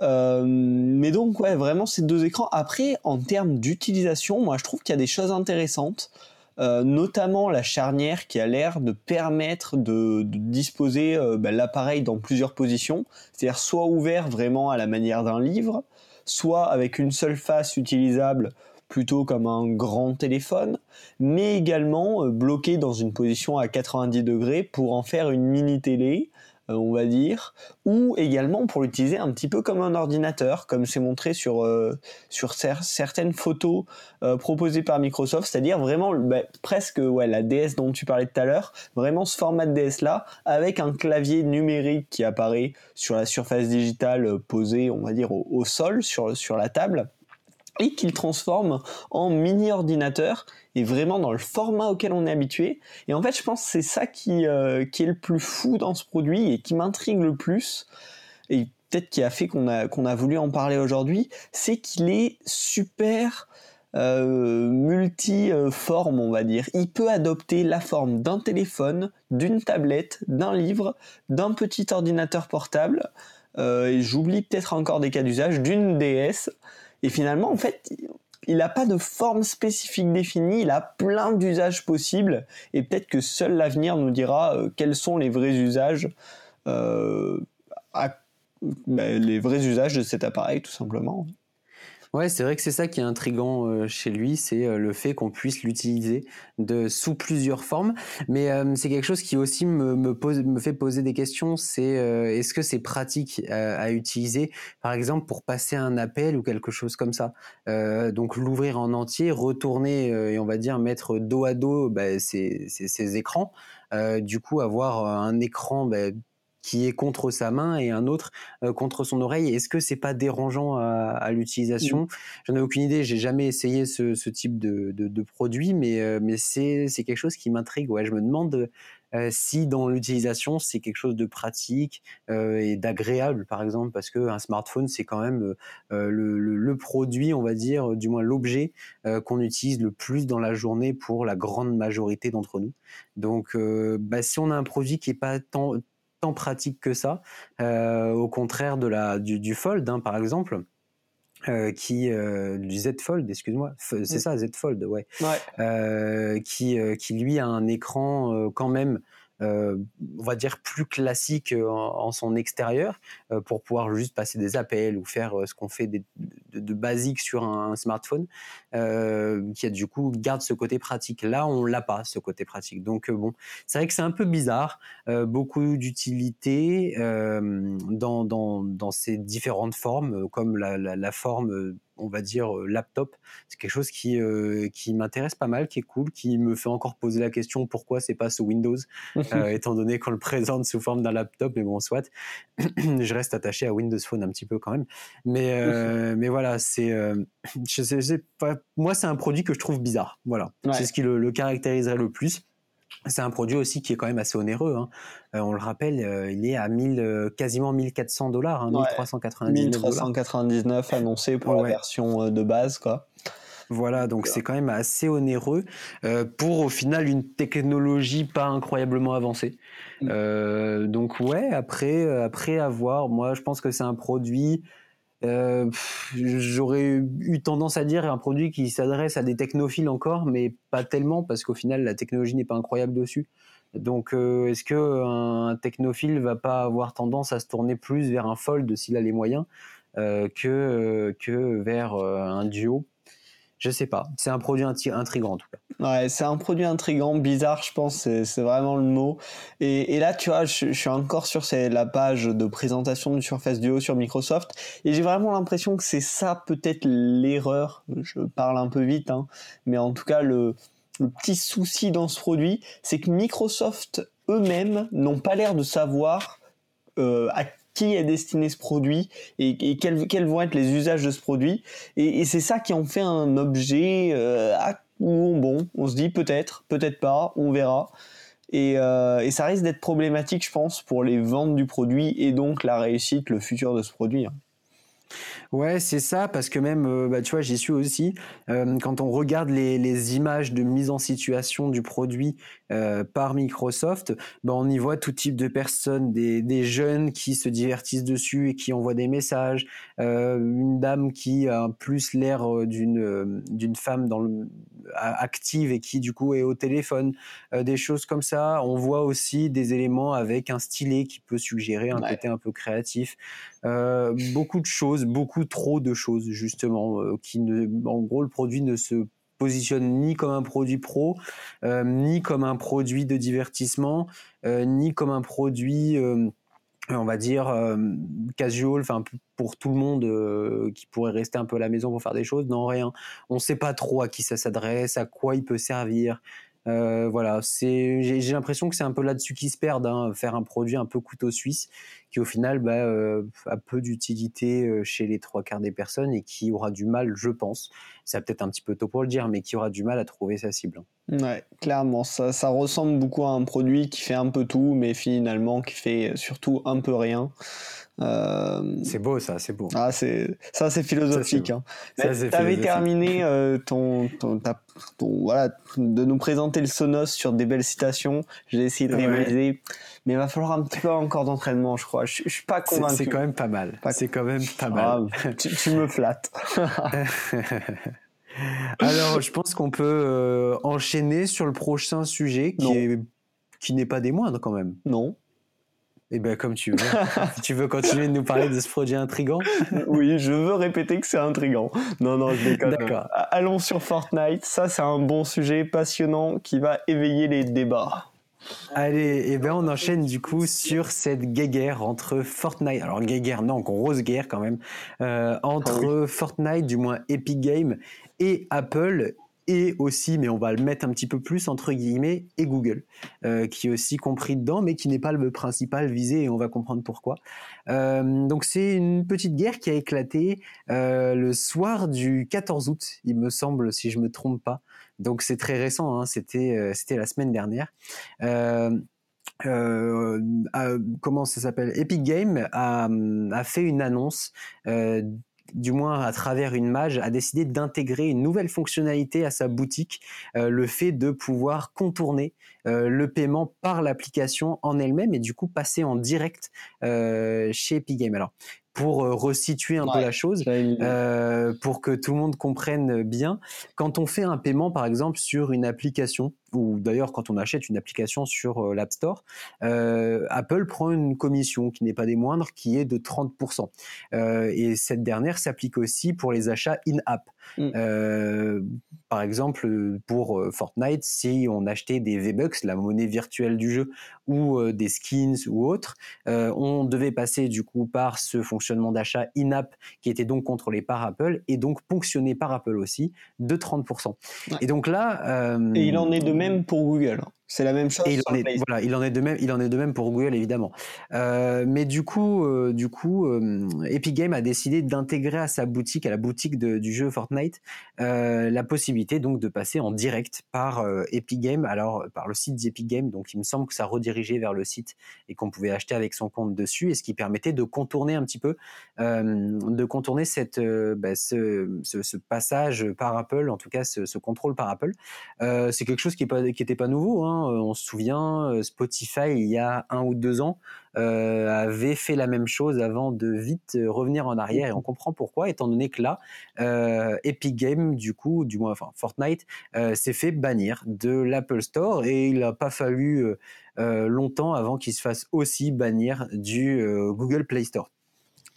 mais donc ouais, vraiment ces deux écrans. Après, en termes d'utilisation, moi je trouve qu'il y a des choses intéressantes. Euh, notamment la charnière qui a l'air de permettre de, disposer euh, bah, l'appareil dans plusieurs positions, c'est-à-dire soit ouvert vraiment à la manière d'un livre, soit avec une seule face utilisable plutôt comme un grand téléphone, mais également euh, bloqué dans une position à 90 degrés pour en faire une mini télé on va dire, ou également pour l'utiliser un petit peu comme un ordinateur, comme c'est montré sur, euh, sur certaines photos euh, proposées par Microsoft, c'est-à-dire vraiment bah, presque ouais, la DS dont tu parlais tout à l'heure, vraiment ce format de DS là, avec un clavier numérique qui apparaît sur la surface digitale posée, on va dire, au, au sol, sur, sur la table et qu'il transforme en mini ordinateur et vraiment dans le format auquel on est habitué. Et en fait, je pense que c'est ça qui, euh, est le plus fou dans ce produit et qui m'intrigue le plus. Et peut-être qui a fait qu'on a, qu'on a voulu en parler aujourd'hui, c'est qu'il est super euh, multi-forme, on va dire. Il peut adopter la forme d'un téléphone, d'une tablette, d'un livre, d'un petit ordinateur portable. Euh, et j'oublie peut-être encore des cas d'usage, d'une DS. Et finalement, en fait, il n'a pas de forme spécifique définie, il a plein d'usages possibles, et peut-être que seul l'avenir nous dira euh, quels sont les vrais euh, ben, les vrais usages de cet appareil, tout simplement. Ouais, c'est vrai que c'est ça qui est intrigant euh, chez lui, c'est euh, le fait qu'on puisse l'utiliser de sous plusieurs formes. Mais euh, c'est quelque chose qui aussi me, me, fait poser des questions. C'est est-ce que c'est pratique à utiliser, par exemple pour passer un appel ou quelque chose comme ça? donc l'ouvrir en entier, retourner et on va dire mettre dos à dos bah, ces, ces, écrans. du coup, avoir un écran bah, qui est contre sa main et un autre euh, contre son oreille. Est-ce que c'est pas dérangeant à, l'utilisation? Mmh. J'en ai aucune idée. J'ai jamais essayé ce, type de, produit, mais euh, mais c'est quelque chose qui m'intrigue. Ouais, je me demande euh, si dans l'utilisation c'est quelque chose de pratique et d'agréable, par exemple, parce qu'un smartphone c'est quand même le, produit, on va dire, du moins l'objet qu'on utilise le plus dans la journée pour la grande majorité d'entre nous. Donc, bah, si on a un produit qui est pas tant tant pratique que ça, euh, au contraire de la, du, Fold, hein, par exemple. Euh, qui euh, du Z Fold, excuse-moi, c'est ça Z Fold, ouais, qui qui lui a un écran quand même on va dire plus classique en, son extérieur pour pouvoir juste passer des appels ou faire ce qu'on fait de, basique sur un, smartphone qui a du coup garde ce côté pratique. Là on l'a pas ce côté pratique. Donc bon c'est vrai que c'est un peu bizarre beaucoup d'utilité dans, dans, dans, ces différentes formes comme la, la forme on va dire euh, laptop. C'est quelque chose qui euh, qui m'intéresse pas mal, qui est cool, qui me fait encore poser la question pourquoi c'est pas sous Windows, [laughs] euh, étant donné qu'on le présente sous forme d'un laptop. Mais bon, soit. [clears throat] je reste attaché à Windows Phone un petit peu quand même. Mais [laughs] mais voilà, c'est je sais, pas, moi c'est un produit que je trouve bizarre. Voilà, c'est ce qui le caractériserait le plus. C'est un produit aussi qui est quand même assez onéreux. Hein. Euh, on le rappelle, euh, il est à 1000, euh, quasiment 1400 dollars, hein, 1399 1399 annoncé pour la version de base, quoi. Voilà, donc c'est quand même assez onéreux pour au final une technologie pas incroyablement avancée. Mm. donc ouais, après, après avoir, moi je pense que c'est un produit euh, j'aurais eu tendance à dire un produit qui s'adresse à des technophiles encore, mais pas tellement parce qu'au final la technologie n'est pas incroyable dessus. Donc, euh, est-ce que un technophile va pas avoir tendance à se tourner plus vers un fold s'il a les moyens euh, que que vers un duo? Je sais pas. C'est un produit intrigant en tout cas. Ouais, c'est un produit intrigant, bizarre, je pense, c'est vraiment le mot. Et, là, tu vois, je, suis encore sur la page de présentation du Surface Duo sur Microsoft, et j'ai vraiment l'impression que c'est ça peut-être l'erreur. Je parle un peu vite, hein, mais en tout cas le, petit souci dans ce produit, c'est que Microsoft eux-mêmes n'ont pas l'air de savoir euh, à qui est destiné ce produit et, quels, vont être les usages de ce produit. Et, c'est ça qui en fait un objet euh, où bon, on se dit peut-être, peut-être pas, on verra. Et, euh, et ça risque d'être problématique, je pense, pour les ventes du produit et donc la réussite, le futur de ce produit. Hein. Ouais, c'est ça, parce que même, euh, bah, tu vois, j'y suis aussi. Euh, quand on regarde les, les, images de mise en situation du produit euh, par Microsoft, bah, on y voit tout type de personnes, des, des, jeunes qui se divertissent dessus et qui envoient des messages, une dame qui a plus l'air d'une d'une femme dans le, active et qui du coup est au téléphone, des choses comme ça. On voit aussi des éléments avec un stylet qui peut suggérer un côté un peu créatif. beaucoup de choses, beaucoup trop de choses justement euh, qui ne, en gros le produit ne se positionne ni comme un produit pro, euh, ni comme un produit de divertissement, euh, ni comme un produit on va dire casual, enfin pour tout le monde qui pourrait rester un peu à la maison pour faire des choses, non rien. On ne sait pas trop à qui ça s'adresse, à quoi il peut servir. Voilà, c'est j'ai l'impression que c'est un peu là-dessus qu'ils se perdent, hein, faire un produit un peu couteau suisse qui au final bah, euh, a peu d'utilité euh, chez les trois quarts des personnes et qui aura du mal, je pense, c'est peut-être un petit peu tôt pour le dire, mais qui aura du mal à trouver sa cible. Ouais, clairement, ça, ça ressemble beaucoup à un produit qui fait un peu tout, mais finalement qui fait surtout un peu rien. Euh... C'est beau ça, c'est beau. Ah, c'est ça, c'est philosophique. Hein. Tu avais terminé euh, ton, ton, voilà, de nous présenter le Sonos sur des belles citations. J'ai essayé de réaliser mais il va falloir un petit peu encore d'entraînement, je crois. Je, je suis pas convaincu. C'est quand même pas mal. C'est quand même pas mal. [laughs] tu, me flattes. [laughs] Alors, je pense qu'on peut euh, enchaîner sur le prochain sujet qui est qui n'est pas des moindres quand même. Non. Eh bien, comme tu veux. [laughs] tu veux continuer de nous parler de ce produit intrigant [laughs] Oui, je veux répéter que c'est intrigant. Non, non, je déconne. D'accord. Allons sur Fortnite. Ça, c'est un bon sujet passionnant qui va éveiller les débats. Allez, et eh ben on enchaîne du coup sur cette guerre entre Fortnite, alors guerre non, grosse guerre quand même, euh, entre ah Fortnite, du moins Epic Games, et Apple, et aussi, mais on va le mettre un petit peu plus entre guillemets, et Google, euh, qui est aussi compris dedans, mais qui n'est pas le principal visé, et on va comprendre pourquoi. Euh, donc c'est une petite guerre qui a éclaté le soir du 14 août, il me semble, si je me trompe pas. Donc c'est très récent, hein, c'était euh, c'était la semaine dernière. Euh, euh, comment ça s'appelle? Epic Games a, fait une annonce du moins à travers une mage, a décidé d'intégrer une nouvelle fonctionnalité à sa boutique, le fait de pouvoir contourner le paiement par l'application en elle-même et du coup passer en direct chez Epic Games. Alors, pour resituer un peu la chose, pour que tout le monde comprenne bien. Quand on fait un paiement, par exemple, sur une application, ou d'ailleurs quand on achète une application sur l'App Store, Apple prend une commission qui n'est pas des moindres, qui est de 30%. et cette dernière s'applique aussi pour les achats in-app. Mm. Euh, par exemple, pour euh, Fortnite, si on achetait des V-Bucks, la monnaie virtuelle du jeu, ou euh, des skins ou autres, on devait passer du coup par ce fonctionnement d'achat in-app qui était donc contrôlé par Apple et donc ponctionné par Apple aussi de 30%. Et donc là... et il en est de même pour Google. C'est la même chose. il en, est, voilà, il en est de même, il en est de même pour Google évidemment. Euh, mais du coup, euh, du coup, euh, Epic Games a décidé d'intégrer à sa boutique, à la boutique du jeu Fortnite, la possibilité donc de passer en direct par Epic Games, alors par le site d'Epic Games. Donc il me semble que ça redirigeait vers le site et qu'on pouvait acheter avec son compte dessus, et ce qui permettait de contourner un petit peu, de contourner cette, bah, ce, ce, passage par Apple, en tout cas ce, ce contrôle par Apple. C'est quelque chose qui n'était pas, pas nouveau. Hein euh, on se souvient, euh, Spotify, il y a un ou deux ans, euh, avait fait la même chose avant de vite revenir en arrière. Et on comprend pourquoi, étant donné que là, Epic Games, du coup, du moins, enfin Fortnite, s'est fait bannir de l'Apple Store. Et il n'a pas fallu longtemps avant qu'il se fasse aussi bannir du Google Play Store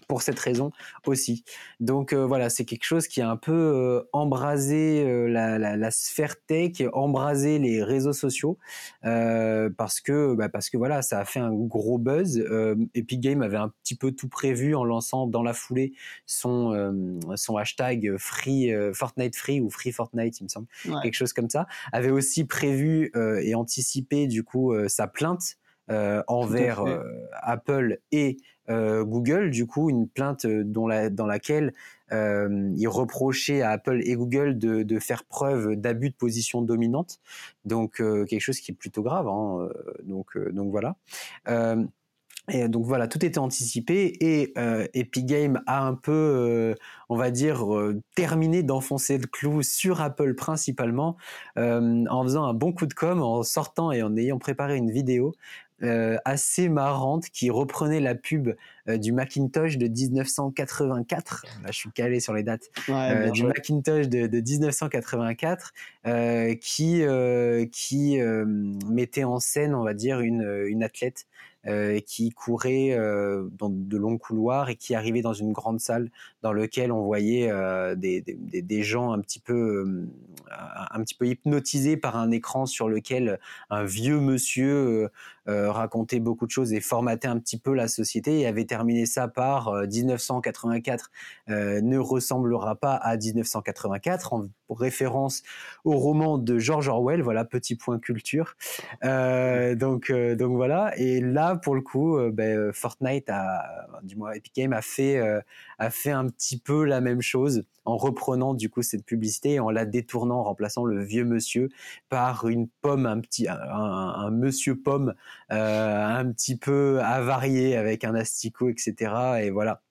pour cette raison aussi. Donc euh, voilà, c'est quelque chose qui a un peu euh, embrasé euh, la, sphère tech, embrasé les réseaux sociaux, parce que bah, parce que voilà, ça a fait un gros buzz. Epic Games avait un petit peu tout prévu en lançant dans la foulée son son hashtag free Fortnite free ou free Fortnite, il me semble, quelque chose comme ça. Avait aussi prévu et anticipé du coup sa plainte. envers Apple et Google, du coup, une plainte euh, dont dans laquelle euh, il reprochait à Apple et Google de, faire preuve d'abus de position dominante. Donc, quelque chose qui est plutôt grave. Hein, donc, donc voilà. Et donc voilà, tout était anticipé et Epic Games a un peu, on va dire, terminé d'enfoncer le clou sur Apple principalement en faisant un bon coup de com, en sortant et en ayant préparé une vidéo euh, assez marrante qui reprenait la pub euh, du Macintosh de 1984. Là, je suis calé sur les dates. Euh, du Macintosh de, de 1984 qui qui mettait en scène, on va dire, une, une athlète euh, qui courait euh, dans de longs couloirs et qui arrivait dans une grande salle dans laquelle on voyait euh, des, des, des, gens un petit peu un petit peu hypnotisés par un écran sur lequel un vieux monsieur racontait beaucoup de choses et formatait un petit peu la société et avait terminé ça par 1984 ne ressemblera pas à 1984 en référence au roman de George Orwell voilà petit point culture. Donc donc voilà et là pour le coup, euh, ben, euh, Fortnite a, du moins Epic Games a fait euh, a fait un petit peu la même chose en reprenant du coup cette publicité et en la détournant, en remplaçant le vieux monsieur par une pomme, un petit, un, monsieur pomme, un petit peu avarié avec un asticot, etc. Et voilà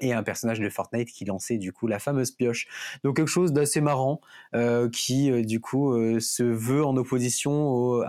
et un personnage de Fortnite qui lançait du coup la fameuse pioche. Donc quelque chose d'assez marrant euh, qui euh, du coup euh, se veut en opposition au,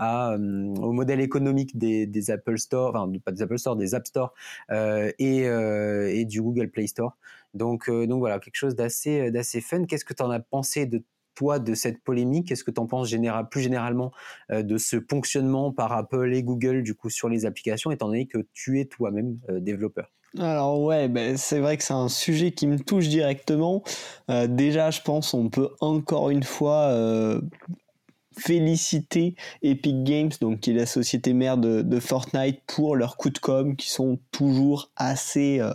modèle économique des, Apple Store, enfin pas des Apple Store, des App Store et, et du Google Play Store. Donc donc voilà quelque chose d'assez d'assez fun. Qu'est-ce que tu en as pensé de toi de cette polémique? Qu'est-ce que tu en penses général, plus généralement de ce fonctionnement par Apple et Google du coup sur les applications, étant donné que tu es toi-même développeur? Alors ouais, ben, c'est vrai que c'est un sujet qui me touche directement. Euh, déjà, je pense on peut encore une fois euh, féliciter Epic Games, donc qui est la société mère de, Fortnite, pour leurs coups de com qui sont toujours assez euh,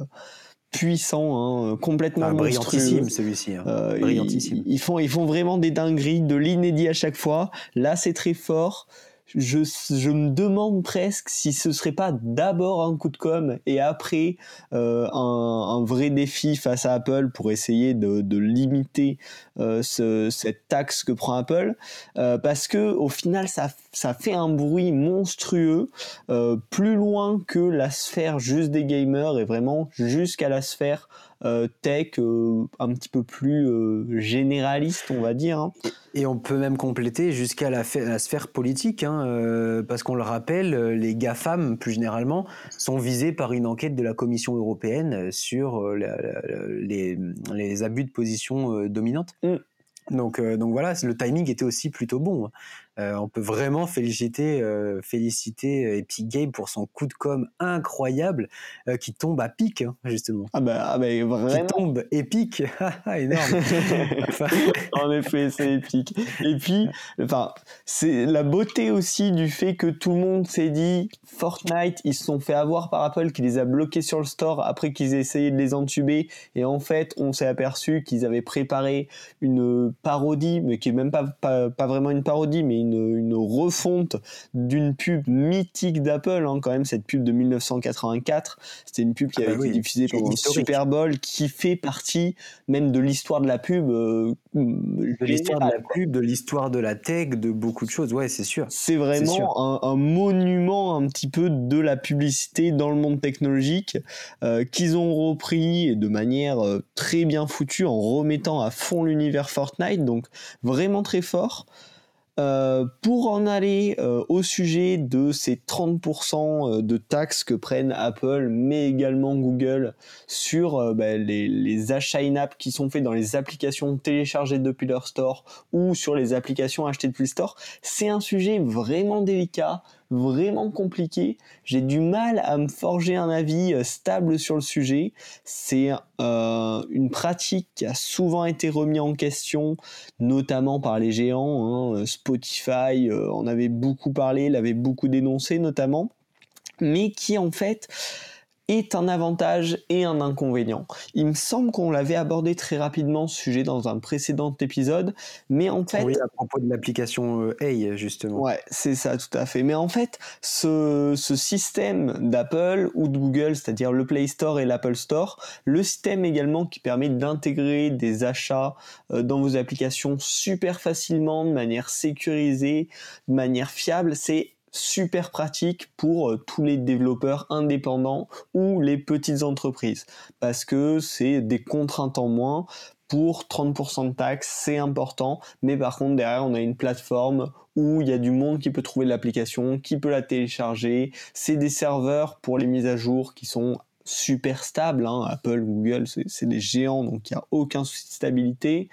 puissants, hein, complètement ah, brillantissime celui-ci. Hein. brillantissime. ils, font, ils font vraiment des dingueries, de l'inédit à chaque fois. Là, c'est très fort je, me demande presque si ce serait pas d'abord un coup de com et après euh, un, vrai défi face à Apple pour essayer de, limiter euh, ce, cette taxe que prend Apple, euh, parce que au final ça, fait un bruit monstrueux, plus loin que la sphère juste des gamers et vraiment jusqu'à la sphère tech un petit peu plus généraliste, on va dire. Hein. Et on peut même compléter jusqu'à la, sphère politique, hein, parce qu'on le rappelle, les GAFAM, plus généralement, sont visés par une enquête de la Commission européenne sur les, abus de position dominante. Mm. Donc, donc voilà, le timing était aussi plutôt bon. Euh, on peut vraiment féliciter, euh, féliciter euh, Epic Games pour son coup de com incroyable qui tombe à pic, hein, justement. Ah bah, ah bah vraiment. Qui tombe épique, [laughs] énorme. [laughs] en effet, c'est épique. Et puis, enfin, c'est la beauté aussi du fait que tout le monde s'est dit Fortnite, ils se sont fait avoir par Apple qui les a bloqués sur le store après qu'ils aient essayé de les entuber. Et en fait, on s'est aperçu qu'ils avaient préparé une parodie, mais qui est même pas, pas, pas vraiment une parodie, mais une, refonte d'une pub mythique d'Apple, hein, quand même, cette pub de 1984. C'était une pub qui ah avait bah été diffusée pendant le Super Bowl, qui fait partie même de l'histoire de la pub. Euh, de l'histoire de la pub, de l'histoire de la tech, de beaucoup de choses, ouais, c'est sûr. C'est vraiment un, monument un petit peu de la publicité dans le monde technologique euh, qu'ils ont repris de manière euh, très bien foutue en remettant à fond l'univers Fortnite, donc vraiment très fort. Euh, pour en aller euh, au sujet de ces 30% euh, de taxes que prennent Apple, mais également Google sur bah, les, les, achats in-app qui sont faits dans les applications téléchargées depuis leur store ou sur les applications achetées depuis le store, c'est un sujet vraiment délicat vraiment compliqué. J'ai du mal à me forger un avis euh, stable sur le sujet. C'est euh, une pratique qui a souvent été remise en question, notamment par les géants. Hein. Spotify euh, en avait beaucoup parlé, l'avait beaucoup dénoncé notamment, mais qui en fait est un avantage et un inconvénient. Il me semble qu'on l'avait abordé très rapidement ce sujet dans un précédent épisode, mais en fait... Oui, à propos de l'application Hey, euh, justement. Ouais, c'est ça, tout à fait. Mais en fait, ce, ce système d'Apple ou de Google, c'est-à-dire le Play Store et l'Apple Store, le système également qui permet d'intégrer des achats euh, dans vos applications super facilement, de manière sécurisée, de manière fiable, c'est super pratique pour euh, tous les développeurs indépendants ou les petites entreprises. Parce que c'est des contraintes en moins. Pour 30% de taxes, c'est important, mais par contre derrière on a une plateforme où il y a du monde qui peut trouver l'application, qui peut la télécharger, c'est des serveurs pour les mises à jour qui sont super stable. Hein. Apple, Google, c'est des géants, donc il n'y a aucun souci de stabilité.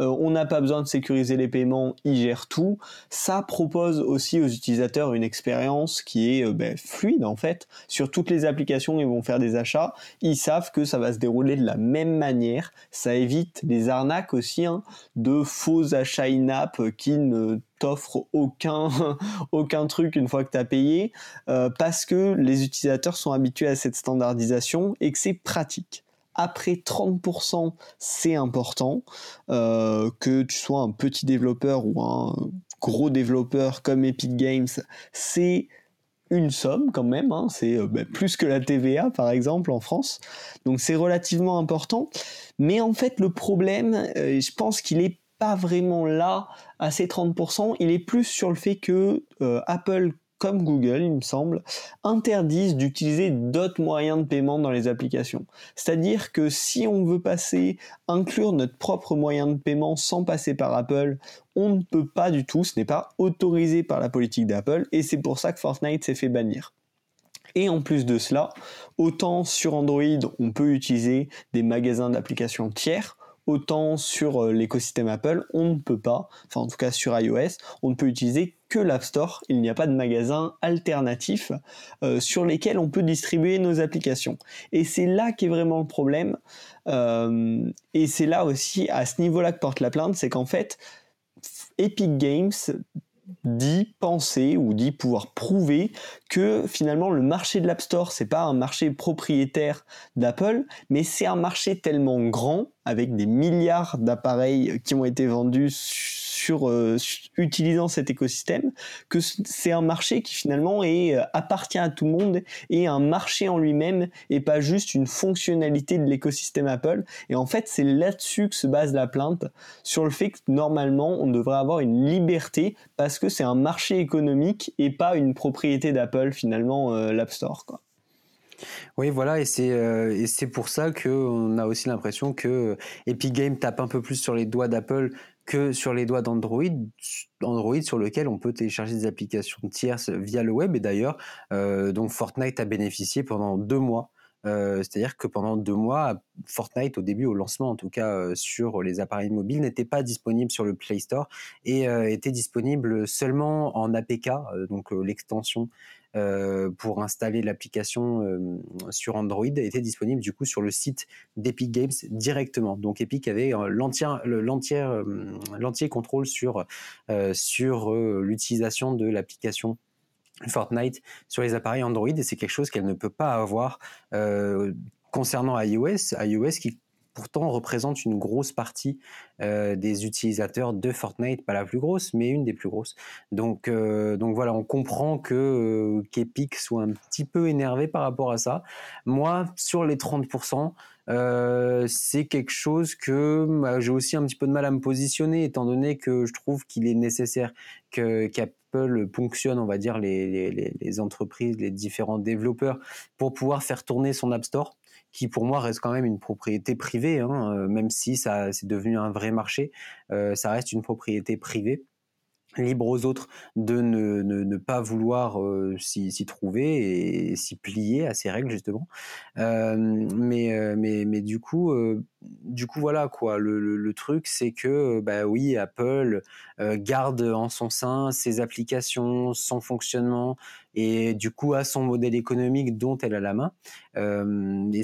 Euh, on n'a pas besoin de sécuriser les paiements, ils gèrent tout. Ça propose aussi aux utilisateurs une expérience qui est euh, ben, fluide en fait. Sur toutes les applications, ils vont faire des achats. Ils savent que ça va se dérouler de la même manière. Ça évite les arnaques aussi hein, de faux achats in-app qui ne t'offre aucun, [laughs] aucun truc une fois que tu as payé, euh, parce que les utilisateurs sont habitués à cette standardisation et que c'est pratique. Après 30%, c'est important euh, que tu sois un petit développeur ou un gros développeur comme Epic Games, c'est une somme quand même, hein. c'est euh, ben, plus que la TVA par exemple en France, donc c'est relativement important. Mais en fait le problème, je pense qu'il est pas vraiment là à ces 30%, il est plus sur le fait que euh, Apple comme Google, il me semble, interdisent d'utiliser d'autres moyens de paiement dans les applications. C'est-à-dire que si on veut passer, inclure notre propre moyen de paiement sans passer par Apple, on ne peut pas du tout, ce n'est pas autorisé par la politique d'Apple, et c'est pour ça que Fortnite s'est fait bannir. Et en plus de cela, autant sur Android, on peut utiliser des magasins d'applications tiers, Autant sur euh, l'écosystème Apple, on ne peut pas, enfin en tout cas sur iOS, on ne peut utiliser que l'App Store. Il n'y a pas de magasin alternatif euh, sur lesquels on peut distribuer nos applications. Et c'est là qu'est vraiment le problème. Euh, et c'est là aussi, à ce niveau-là que porte la plainte, c'est qu'en fait, Epic Games dit penser ou dit pouvoir prouver que finalement le marché de l'App Store c'est pas un marché propriétaire d'Apple mais c'est un marché tellement grand avec des milliards d'appareils qui ont été vendus euh, utilisant cet écosystème que c'est un marché qui finalement est, euh, appartient à tout le monde et un marché en lui-même et pas juste une fonctionnalité de l'écosystème Apple. Et en fait, c'est là-dessus que se base la plainte, sur le fait que normalement, on devrait avoir une liberté parce que c'est un marché économique et pas une propriété d'Apple finalement, euh, l'App Store. Oui, voilà, et c'est et c'est pour ça qu'on a aussi l'impression que Epic Games tape un peu plus sur les doigts d'Apple que sur les doigts d'Android, Android sur lequel on peut télécharger des applications tierces via le web. Et d'ailleurs, euh, donc Fortnite a bénéficié pendant deux mois. Euh, c'est-à-dire que pendant deux mois, Fortnite, au début, au lancement en tout cas euh, sur les appareils mobiles, n'était pas disponible sur le Play Store et était disponible seulement en APK, donc l'extension pour installer l'application euh, sur Android était disponible du coup sur le site d'Epic Games directement. Donc Epic avait euh, l'entier l'entier contrôle sur sur l'utilisation de l'application Fortnite sur les appareils Android et c'est quelque chose qu'elle ne peut pas avoir concernant iOS, iOS qui pourtant représente une grosse partie euh, des utilisateurs de Fortnite, pas la plus grosse, mais une des plus grosses. Donc, euh, donc voilà, on comprend que euh, qu'Epic soit un petit peu énervé par rapport à ça. Moi, sur les 30%, c'est quelque chose que bah, j'ai aussi un petit peu de mal à me positionner, étant donné que je trouve qu'il est nécessaire que qu'Apple ponctionne, on va dire, les entreprises, les différents développeurs pour pouvoir faire tourner son App Store qui pour moi reste quand même une propriété privée, hein, euh, même si ça c'est devenu un vrai marché, euh, ça reste une propriété privée libre aux autres de ne, ne, pas vouloir euh, s'y trouver et s'y plier à ces règles justement. Euh, mais, mais, mais du coup, du coup voilà quoi. Le, le, truc c'est que bah oui, Apple garde en son sein ses applications, son fonctionnement, et du coup à son modèle économique dont elle a la main. Euh, et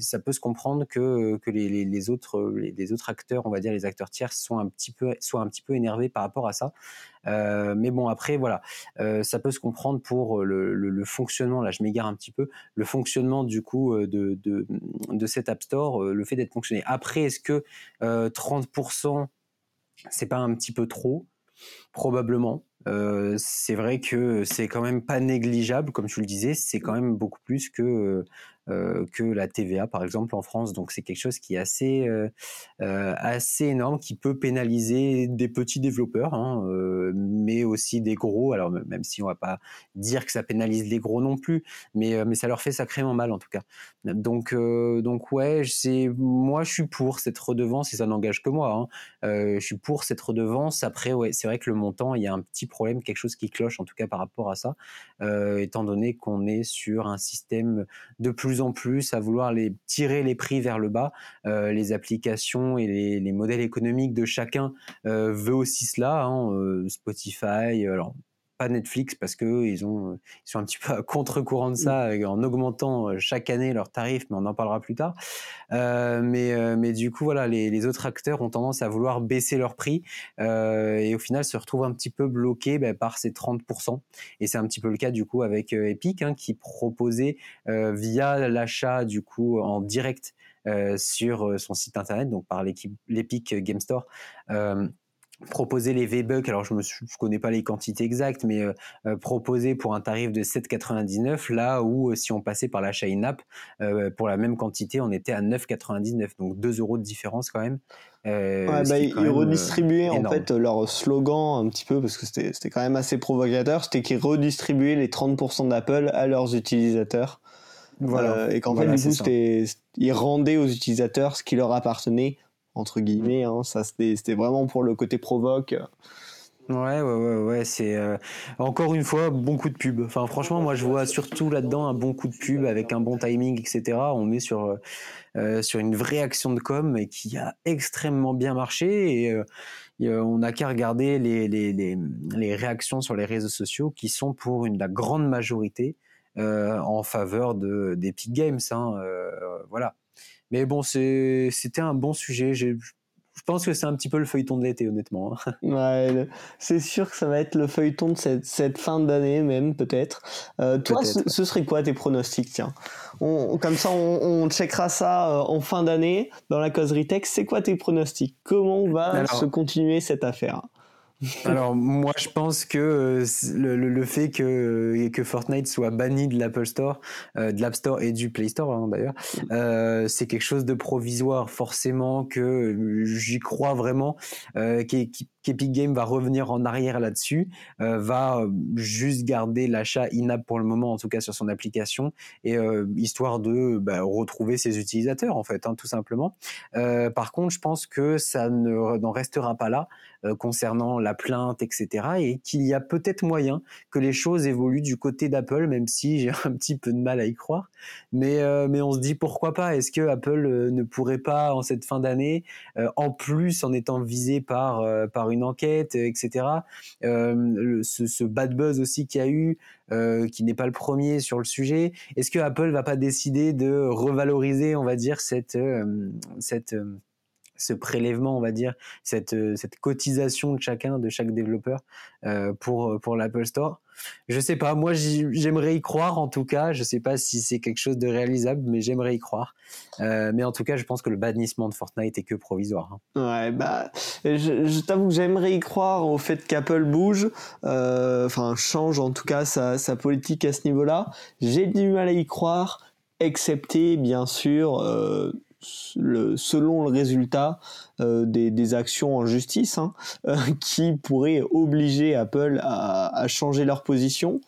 ça peut se comprendre que, que les, les, autres, les, autres acteurs, on va dire les acteurs tiers, un petit peu, soient un petit peu énervés par rapport à ça. Euh, mais bon, après, voilà, euh, ça peut se comprendre pour le, le, fonctionnement, là je m'égare un petit peu, le fonctionnement du coup euh, de, de, de cet App Store, euh, le fait d'être fonctionné. Après, est-ce que 30%, c'est pas un petit peu trop? Probablement. Euh, c'est vrai que c'est quand même pas négligeable, comme tu le disais, c'est quand même beaucoup plus que euh, que la TVA par exemple en France. Donc c'est quelque chose qui est assez euh, euh, assez énorme, qui peut pénaliser des petits développeurs, hein, mais aussi des gros. Alors même si on va pas dire que ça pénalise les gros non plus, mais mais ça leur fait sacrément mal en tout cas. Donc donc ouais, moi je suis pour cette redevance et ça n'engage que moi. Hein. je suis pour cette redevance. Après ouais, c'est vrai que le montant, il y a un petit problème, quelque chose qui cloche en tout cas par rapport à ça, étant donné qu'on est sur un système de plus en plus à vouloir les tirer les prix vers le bas. Euh, les applications et les, modèles économiques de chacun euh, veut aussi cela. Hein, euh, Spotify, alors Netflix parce que ils ont ils sont un petit [laughs] peu à contre-courant de ça mm. en augmentant euh, chaque année leurs tarifs, mais on en parlera plus tard. Euh, mais euh, mais du coup voilà, les, les, autres acteurs ont tendance à vouloir baisser leurs prix euh, et au final se retrouvent un petit peu bloqués bah, par ces 30%. Et c'est un petit peu le cas du coup avec Epic hein, qui proposait via l'achat du coup en direct sur son site internet, donc par l'équipe l'Epic Game Store. Proposer les V-Bucks, alors je ne connais pas les quantités exactes, mais euh, euh, proposer pour un tarif de 7,99, là où euh, si on passait par l'achat in-app, pour la même quantité, on était à 9,99, donc 2 euros de différence quand même. ouais, bah, ils redistribuaient en fait leur slogan un petit peu, parce que c'était quand même assez provocateur, c'était qu'ils redistribuaient les 30% d'Apple à leurs utilisateurs. Voilà. et qu'en fait, du coup, ils rendaient aux utilisateurs ce qui leur appartenait entre guillemets. Hein, ça, c'était vraiment pour le côté provoque. Ouais, ouais, ouais, ouais. C'est euh, encore une fois bon coup de pub. Enfin, franchement, moi, je vois surtout là-dedans un bon coup de pub avec un bon timing, etc. On est sur euh, euh, sur une vraie action de com qui a extrêmement bien marché. Et, on n'a qu'à regarder les, les, les, les, réactions sur les réseaux sociaux qui sont pour une la grande majorité en faveur de d'Epic Games. Hein, voilà. Mais bon, c'était un bon sujet. Je pense que c'est un petit peu le feuilleton de l'été, honnêtement. Hein. [laughs] ouais, c'est sûr que ça va être le feuilleton de cette, cette fin d'année, même, peut-être. Euh, toi, ce, serait quoi tes pronostics Tiens, on, comme ça, on, on checkera ça euh, en fin d'année dans la causerie tech. C'est quoi tes pronostics? Comment va se continuer cette affaire? [laughs] alors moi je pense que euh, le, le, fait que, que Fortnite soit banni de l'Apple Store, euh, de l'App Store et du Play Store hein, d'ailleurs, euh, c'est quelque chose de provisoire forcément que j'y crois vraiment, qui, qui qu'Epic Games va revenir en arrière là-dessus, va juste garder l'achat in-app pour le moment, en tout cas sur son application, et histoire de bah, retrouver ses utilisateurs en fait, hein, tout simplement. par contre, je pense que ça n'en restera pas là. Euh, concernant la plainte, etc. Et qu'il y a peut-être moyen que les choses évoluent du côté d'Apple, même si j'ai [laughs] un petit peu de mal à y croire. Mais, euh, mais on se dit pourquoi pas? Est-ce que Apple euh, ne pourrait pas, en cette fin d'année, en plus en étant visé par, par enquête, etc., ce, ce, bad buzz aussi qu'il y a eu, qui n'est pas le premier sur le sujet, est-ce que Apple va pas décider de revaloriser, on va dire, cette, cette ce prélèvement, on va dire, cette, euh, cette cotisation de chacun, de chaque développeur euh, pour, euh, pour l'Apple Store. Je sais pas, moi j'aimerais y croire en tout cas. Je sais pas si c'est quelque chose de réalisable, mais j'aimerais y croire. mais en tout cas, je pense que le bannissement de Fortnite est que provisoire. Hein. Ouais, bah, je, t'avoue que j'aimerais y croire au fait qu'Apple bouge, enfin change en tout cas sa, sa politique à ce niveau-là. J'ai du mal à y croire, excepté bien sûr selon le résultat euh, des, actions en justice hein, euh, qui pourraient obliger Apple à, changer leur position.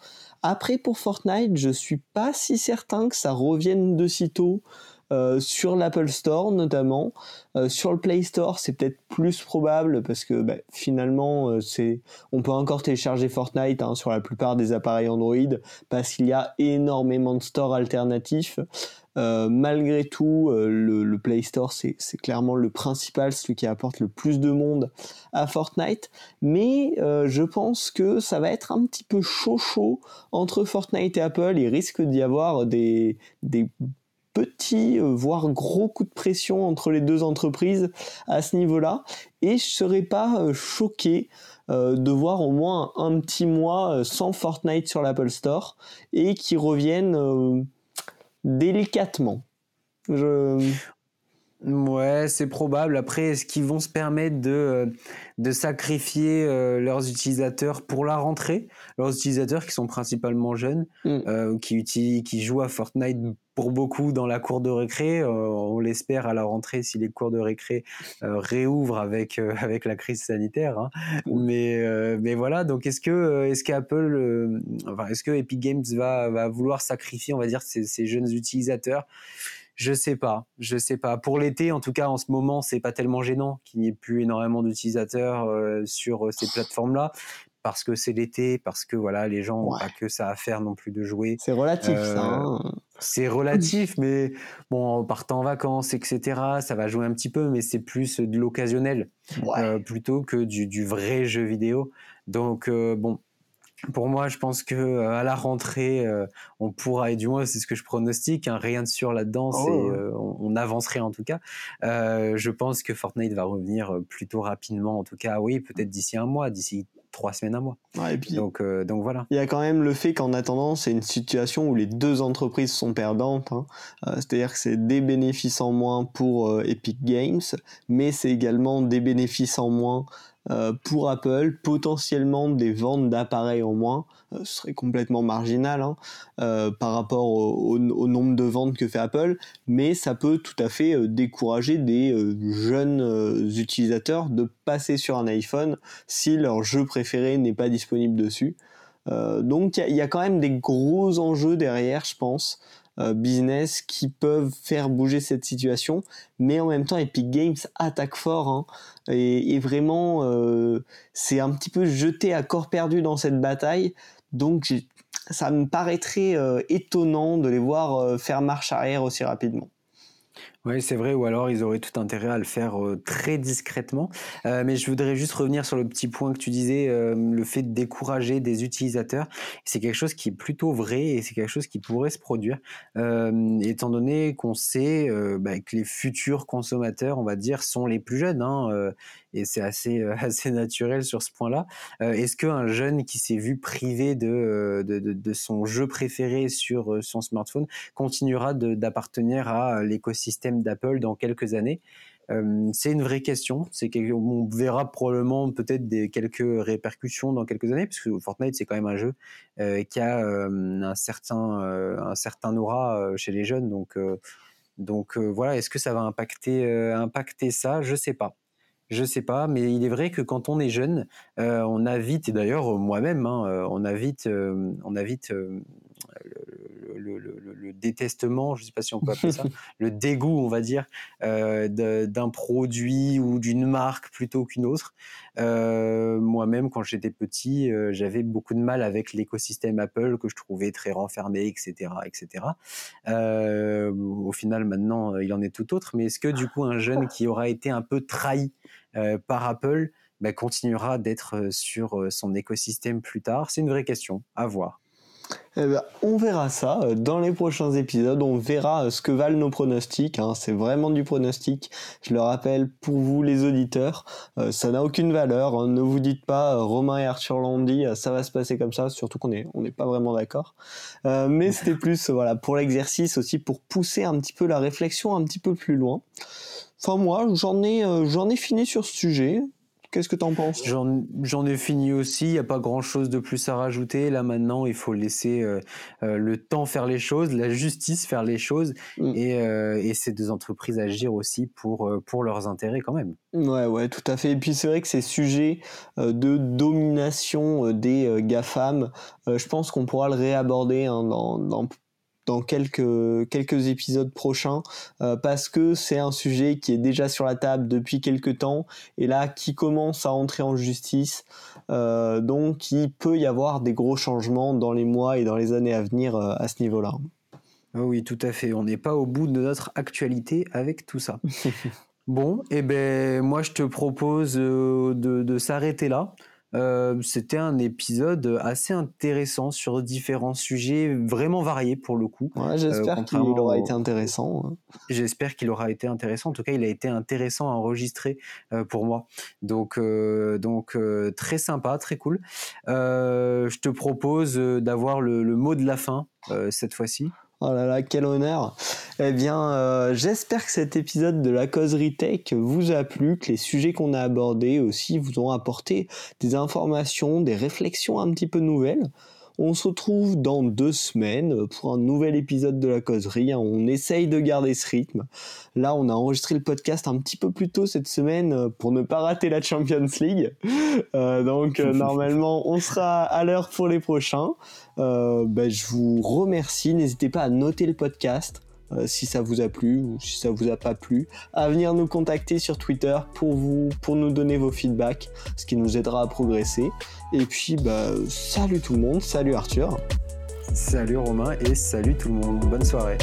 Après pour Fortnite, je suis pas si certain que ça revienne de sitôt euh, sur l'Apple Store notamment. sur le Play Store, c'est peut-être plus probable parce que bah, finalement, c'est, on peut encore télécharger Fortnite hein, sur la plupart des appareils Android parce qu'il y a énormément de stores alternatifs. Euh, malgré tout, euh, le, Play Store, c'est clairement le principal, celui qui apporte le plus de monde à Fortnite. Mais euh, je pense que ça va être un petit peu chaud chaud entre Fortnite et Apple. Il risque d'y avoir des petits, voire gros coups de pression entre les deux entreprises à ce niveau-là. Et je serais pas choqué de voir au moins un petit mois sans Fortnite sur l'Apple Store et qui reviennent délicatement. Je... Ouais, c'est probable. Après, est-ce qu'ils vont se permettre de, euh, de sacrifier euh, leurs utilisateurs pour la rentrée? Leurs utilisateurs qui sont principalement jeunes, mm. euh, qui, qui jouent à Fortnite pour beaucoup dans la cour de récré. on l'espère à la rentrée si les cours de récré réouvrent avec, avec la crise sanitaire. Hein. Mm. Mais, mais voilà, donc est-ce que, est-ce qu'Apple, enfin, est-ce que Epic Games va, va vouloir sacrifier, on va dire, ces, ces jeunes utilisateurs je sais pas, je sais pas. Pour l'été, en tout cas, en ce moment, c'est pas tellement gênant qu'il n'y ait plus énormément d'utilisateurs euh, sur euh, ces plateformes-là, parce que c'est l'été, parce que voilà, les gens n'ont pas que ça à faire non plus de jouer. C'est relatif, ça. Hein. Euh, c'est relatif, mais bon, en partant en vacances, etc., ça va jouer un petit peu, mais c'est plus de l'occasionnel plutôt que du, du, vrai jeu vidéo. Donc bon, pour moi, je pense que euh, à la rentrée, euh, on pourra, et du moins c'est ce que je pronostique, hein, rien de sûr là-dedans, oh. euh, on, avancerait en tout cas. je pense que Fortnite va revenir plutôt rapidement, en tout cas, oui, peut-être d'ici un mois, d'ici trois semaines, un mois. et puis, donc, donc voilà. Il y a quand même le fait qu'en attendant, c'est une situation où les deux entreprises sont perdantes. Hein. C'est-à-dire que c'est des bénéfices en moins pour Epic Games, mais c'est également des bénéfices en moins pour Apple, potentiellement des ventes d'appareils en moins, euh, ce serait complètement marginal hein, euh, par rapport au, nombre de ventes que fait Apple, mais ça peut tout à fait décourager des jeunes utilisateurs de passer sur un iPhone si leur jeu préféré n'est pas disponible dessus. donc il y, a quand même des gros enjeux derrière, je pense. Euh, business qui peuvent faire bouger cette situation, mais en même temps Epic Games attaque fort hein, et, vraiment euh, c'est un petit peu jeté à corps perdu dans cette bataille, donc ça me paraîtrait euh, étonnant de les voir faire marche arrière aussi rapidement. Oui, c'est vrai, ou alors ils auraient tout intérêt à le faire très discrètement. Mais je voudrais juste revenir sur le petit point que tu disais, le fait de décourager des utilisateurs. C'est quelque chose qui est plutôt vrai et c'est quelque chose qui pourrait se produire, étant donné qu'on sait bah, que les futurs consommateurs, on va dire, sont les plus jeunes. Hein, et c'est assez, [laughs] assez naturel sur ce point-là. Est-ce qu'un jeune qui s'est vu privé de, de, de, son jeu préféré sur son smartphone continuera d'appartenir à l'écosystème d'Apple dans quelques années euh, c'est une vraie question. C'est on verra probablement peut-être des quelques répercussions dans quelques années, parce que Fortnite c'est quand même un jeu euh, qui a euh, un certain un certain aura chez les jeunes. Donc donc voilà, est-ce que ça va impacter impacter ça? Je sais pas. Je sais pas, mais il est vrai que quand on est jeune, on a vite, et d'ailleurs moi-même, hein, on a vite, on a vite le, détestement, je ne sais pas si on peut appeler ça, [laughs] le dégoût, on va dire, euh, d'un produit ou d'une marque plutôt qu'une autre. Euh, moi-même, quand j'étais petit, euh, j'avais beaucoup de mal avec l'écosystème Apple que je trouvais très renfermé, etc., etc. au final, maintenant, il en est tout autre. Mais est-ce que du coup, un jeune qui aura été un peu trahi par Apple bah, continuera d'être sur son écosystème plus tard? C'est une vraie question. À voir. Eh ben, on verra ça euh, dans les prochains épisodes. On verra euh, ce que valent nos pronostics. Hein. C'est vraiment du pronostic. Je le rappelle pour vous les auditeurs, euh, ça n'a aucune valeur. Hein. Ne vous dites pas Romain et Arthur l'ont dit, ça va se passer comme ça. Surtout qu'on est on n'est pas vraiment d'accord. mais [laughs] c'était plus voilà pour l'exercice aussi pour pousser un petit peu la réflexion un petit peu plus loin. Enfin moi j'en ai j'en ai fini sur ce sujet. Qu'est-ce que tu en penses? J'en ai fini aussi, il n'y a pas grand-chose de plus à rajouter. Là maintenant, il faut laisser euh, euh, le temps faire les choses, la justice faire les choses mm. euh, et, ces deux entreprises agir aussi pour, pour leurs intérêts quand même. Ouais, ouais, tout à fait. Et puis c'est vrai que ces sujets de domination des GAFAM, je pense qu'on pourra le réaborder hein, dans, dans dans quelques, quelques épisodes prochains euh, parce que c'est un sujet qui est déjà sur la table depuis quelques temps et là qui commence à entrer en justice. Euh, donc il peut y avoir des gros changements dans les mois et dans les années à venir euh, à ce niveau-là. Ah oui, tout à fait. On n'est pas au bout de notre actualité avec tout ça. [laughs] bon, et eh ben moi je te propose de, de s'arrêter là. Euh, c'était un épisode assez intéressant sur différents sujets vraiment variés pour le coup. j'espère qu'il aura été intéressant. Hein. J'espère qu'il aura été intéressant. En tout cas, il a été intéressant à enregistrer euh, pour moi. Donc, euh, donc très sympa, très cool. je te propose d'avoir le, mot de la fin cette fois-ci. Oh là là, quel honneur Eh bien, euh, j'espère que cet épisode de la causerie tech vous a plu, que les sujets qu'on a abordés aussi vous ont apporté des informations, des réflexions un petit peu nouvelles. On se retrouve dans deux semaines pour un nouvel épisode de la causerie. On essaye de garder ce rythme. Là, on a enregistré le podcast un petit peu plus tôt cette semaine pour ne pas rater la Champions League. Euh, donc, euh, normalement, on sera à l'heure pour les prochains. Euh, ben, je vous remercie. N'hésitez pas à noter le podcast. Euh, si ça vous a plu ou si ça vous a pas plu, à venir nous contacter sur Twitter pour nous donner vos feedbacks, ce qui nous aidera à progresser. Et puis bah salut tout le monde, salut Arthur. Salut Romain et salut tout le monde. Bonne soirée.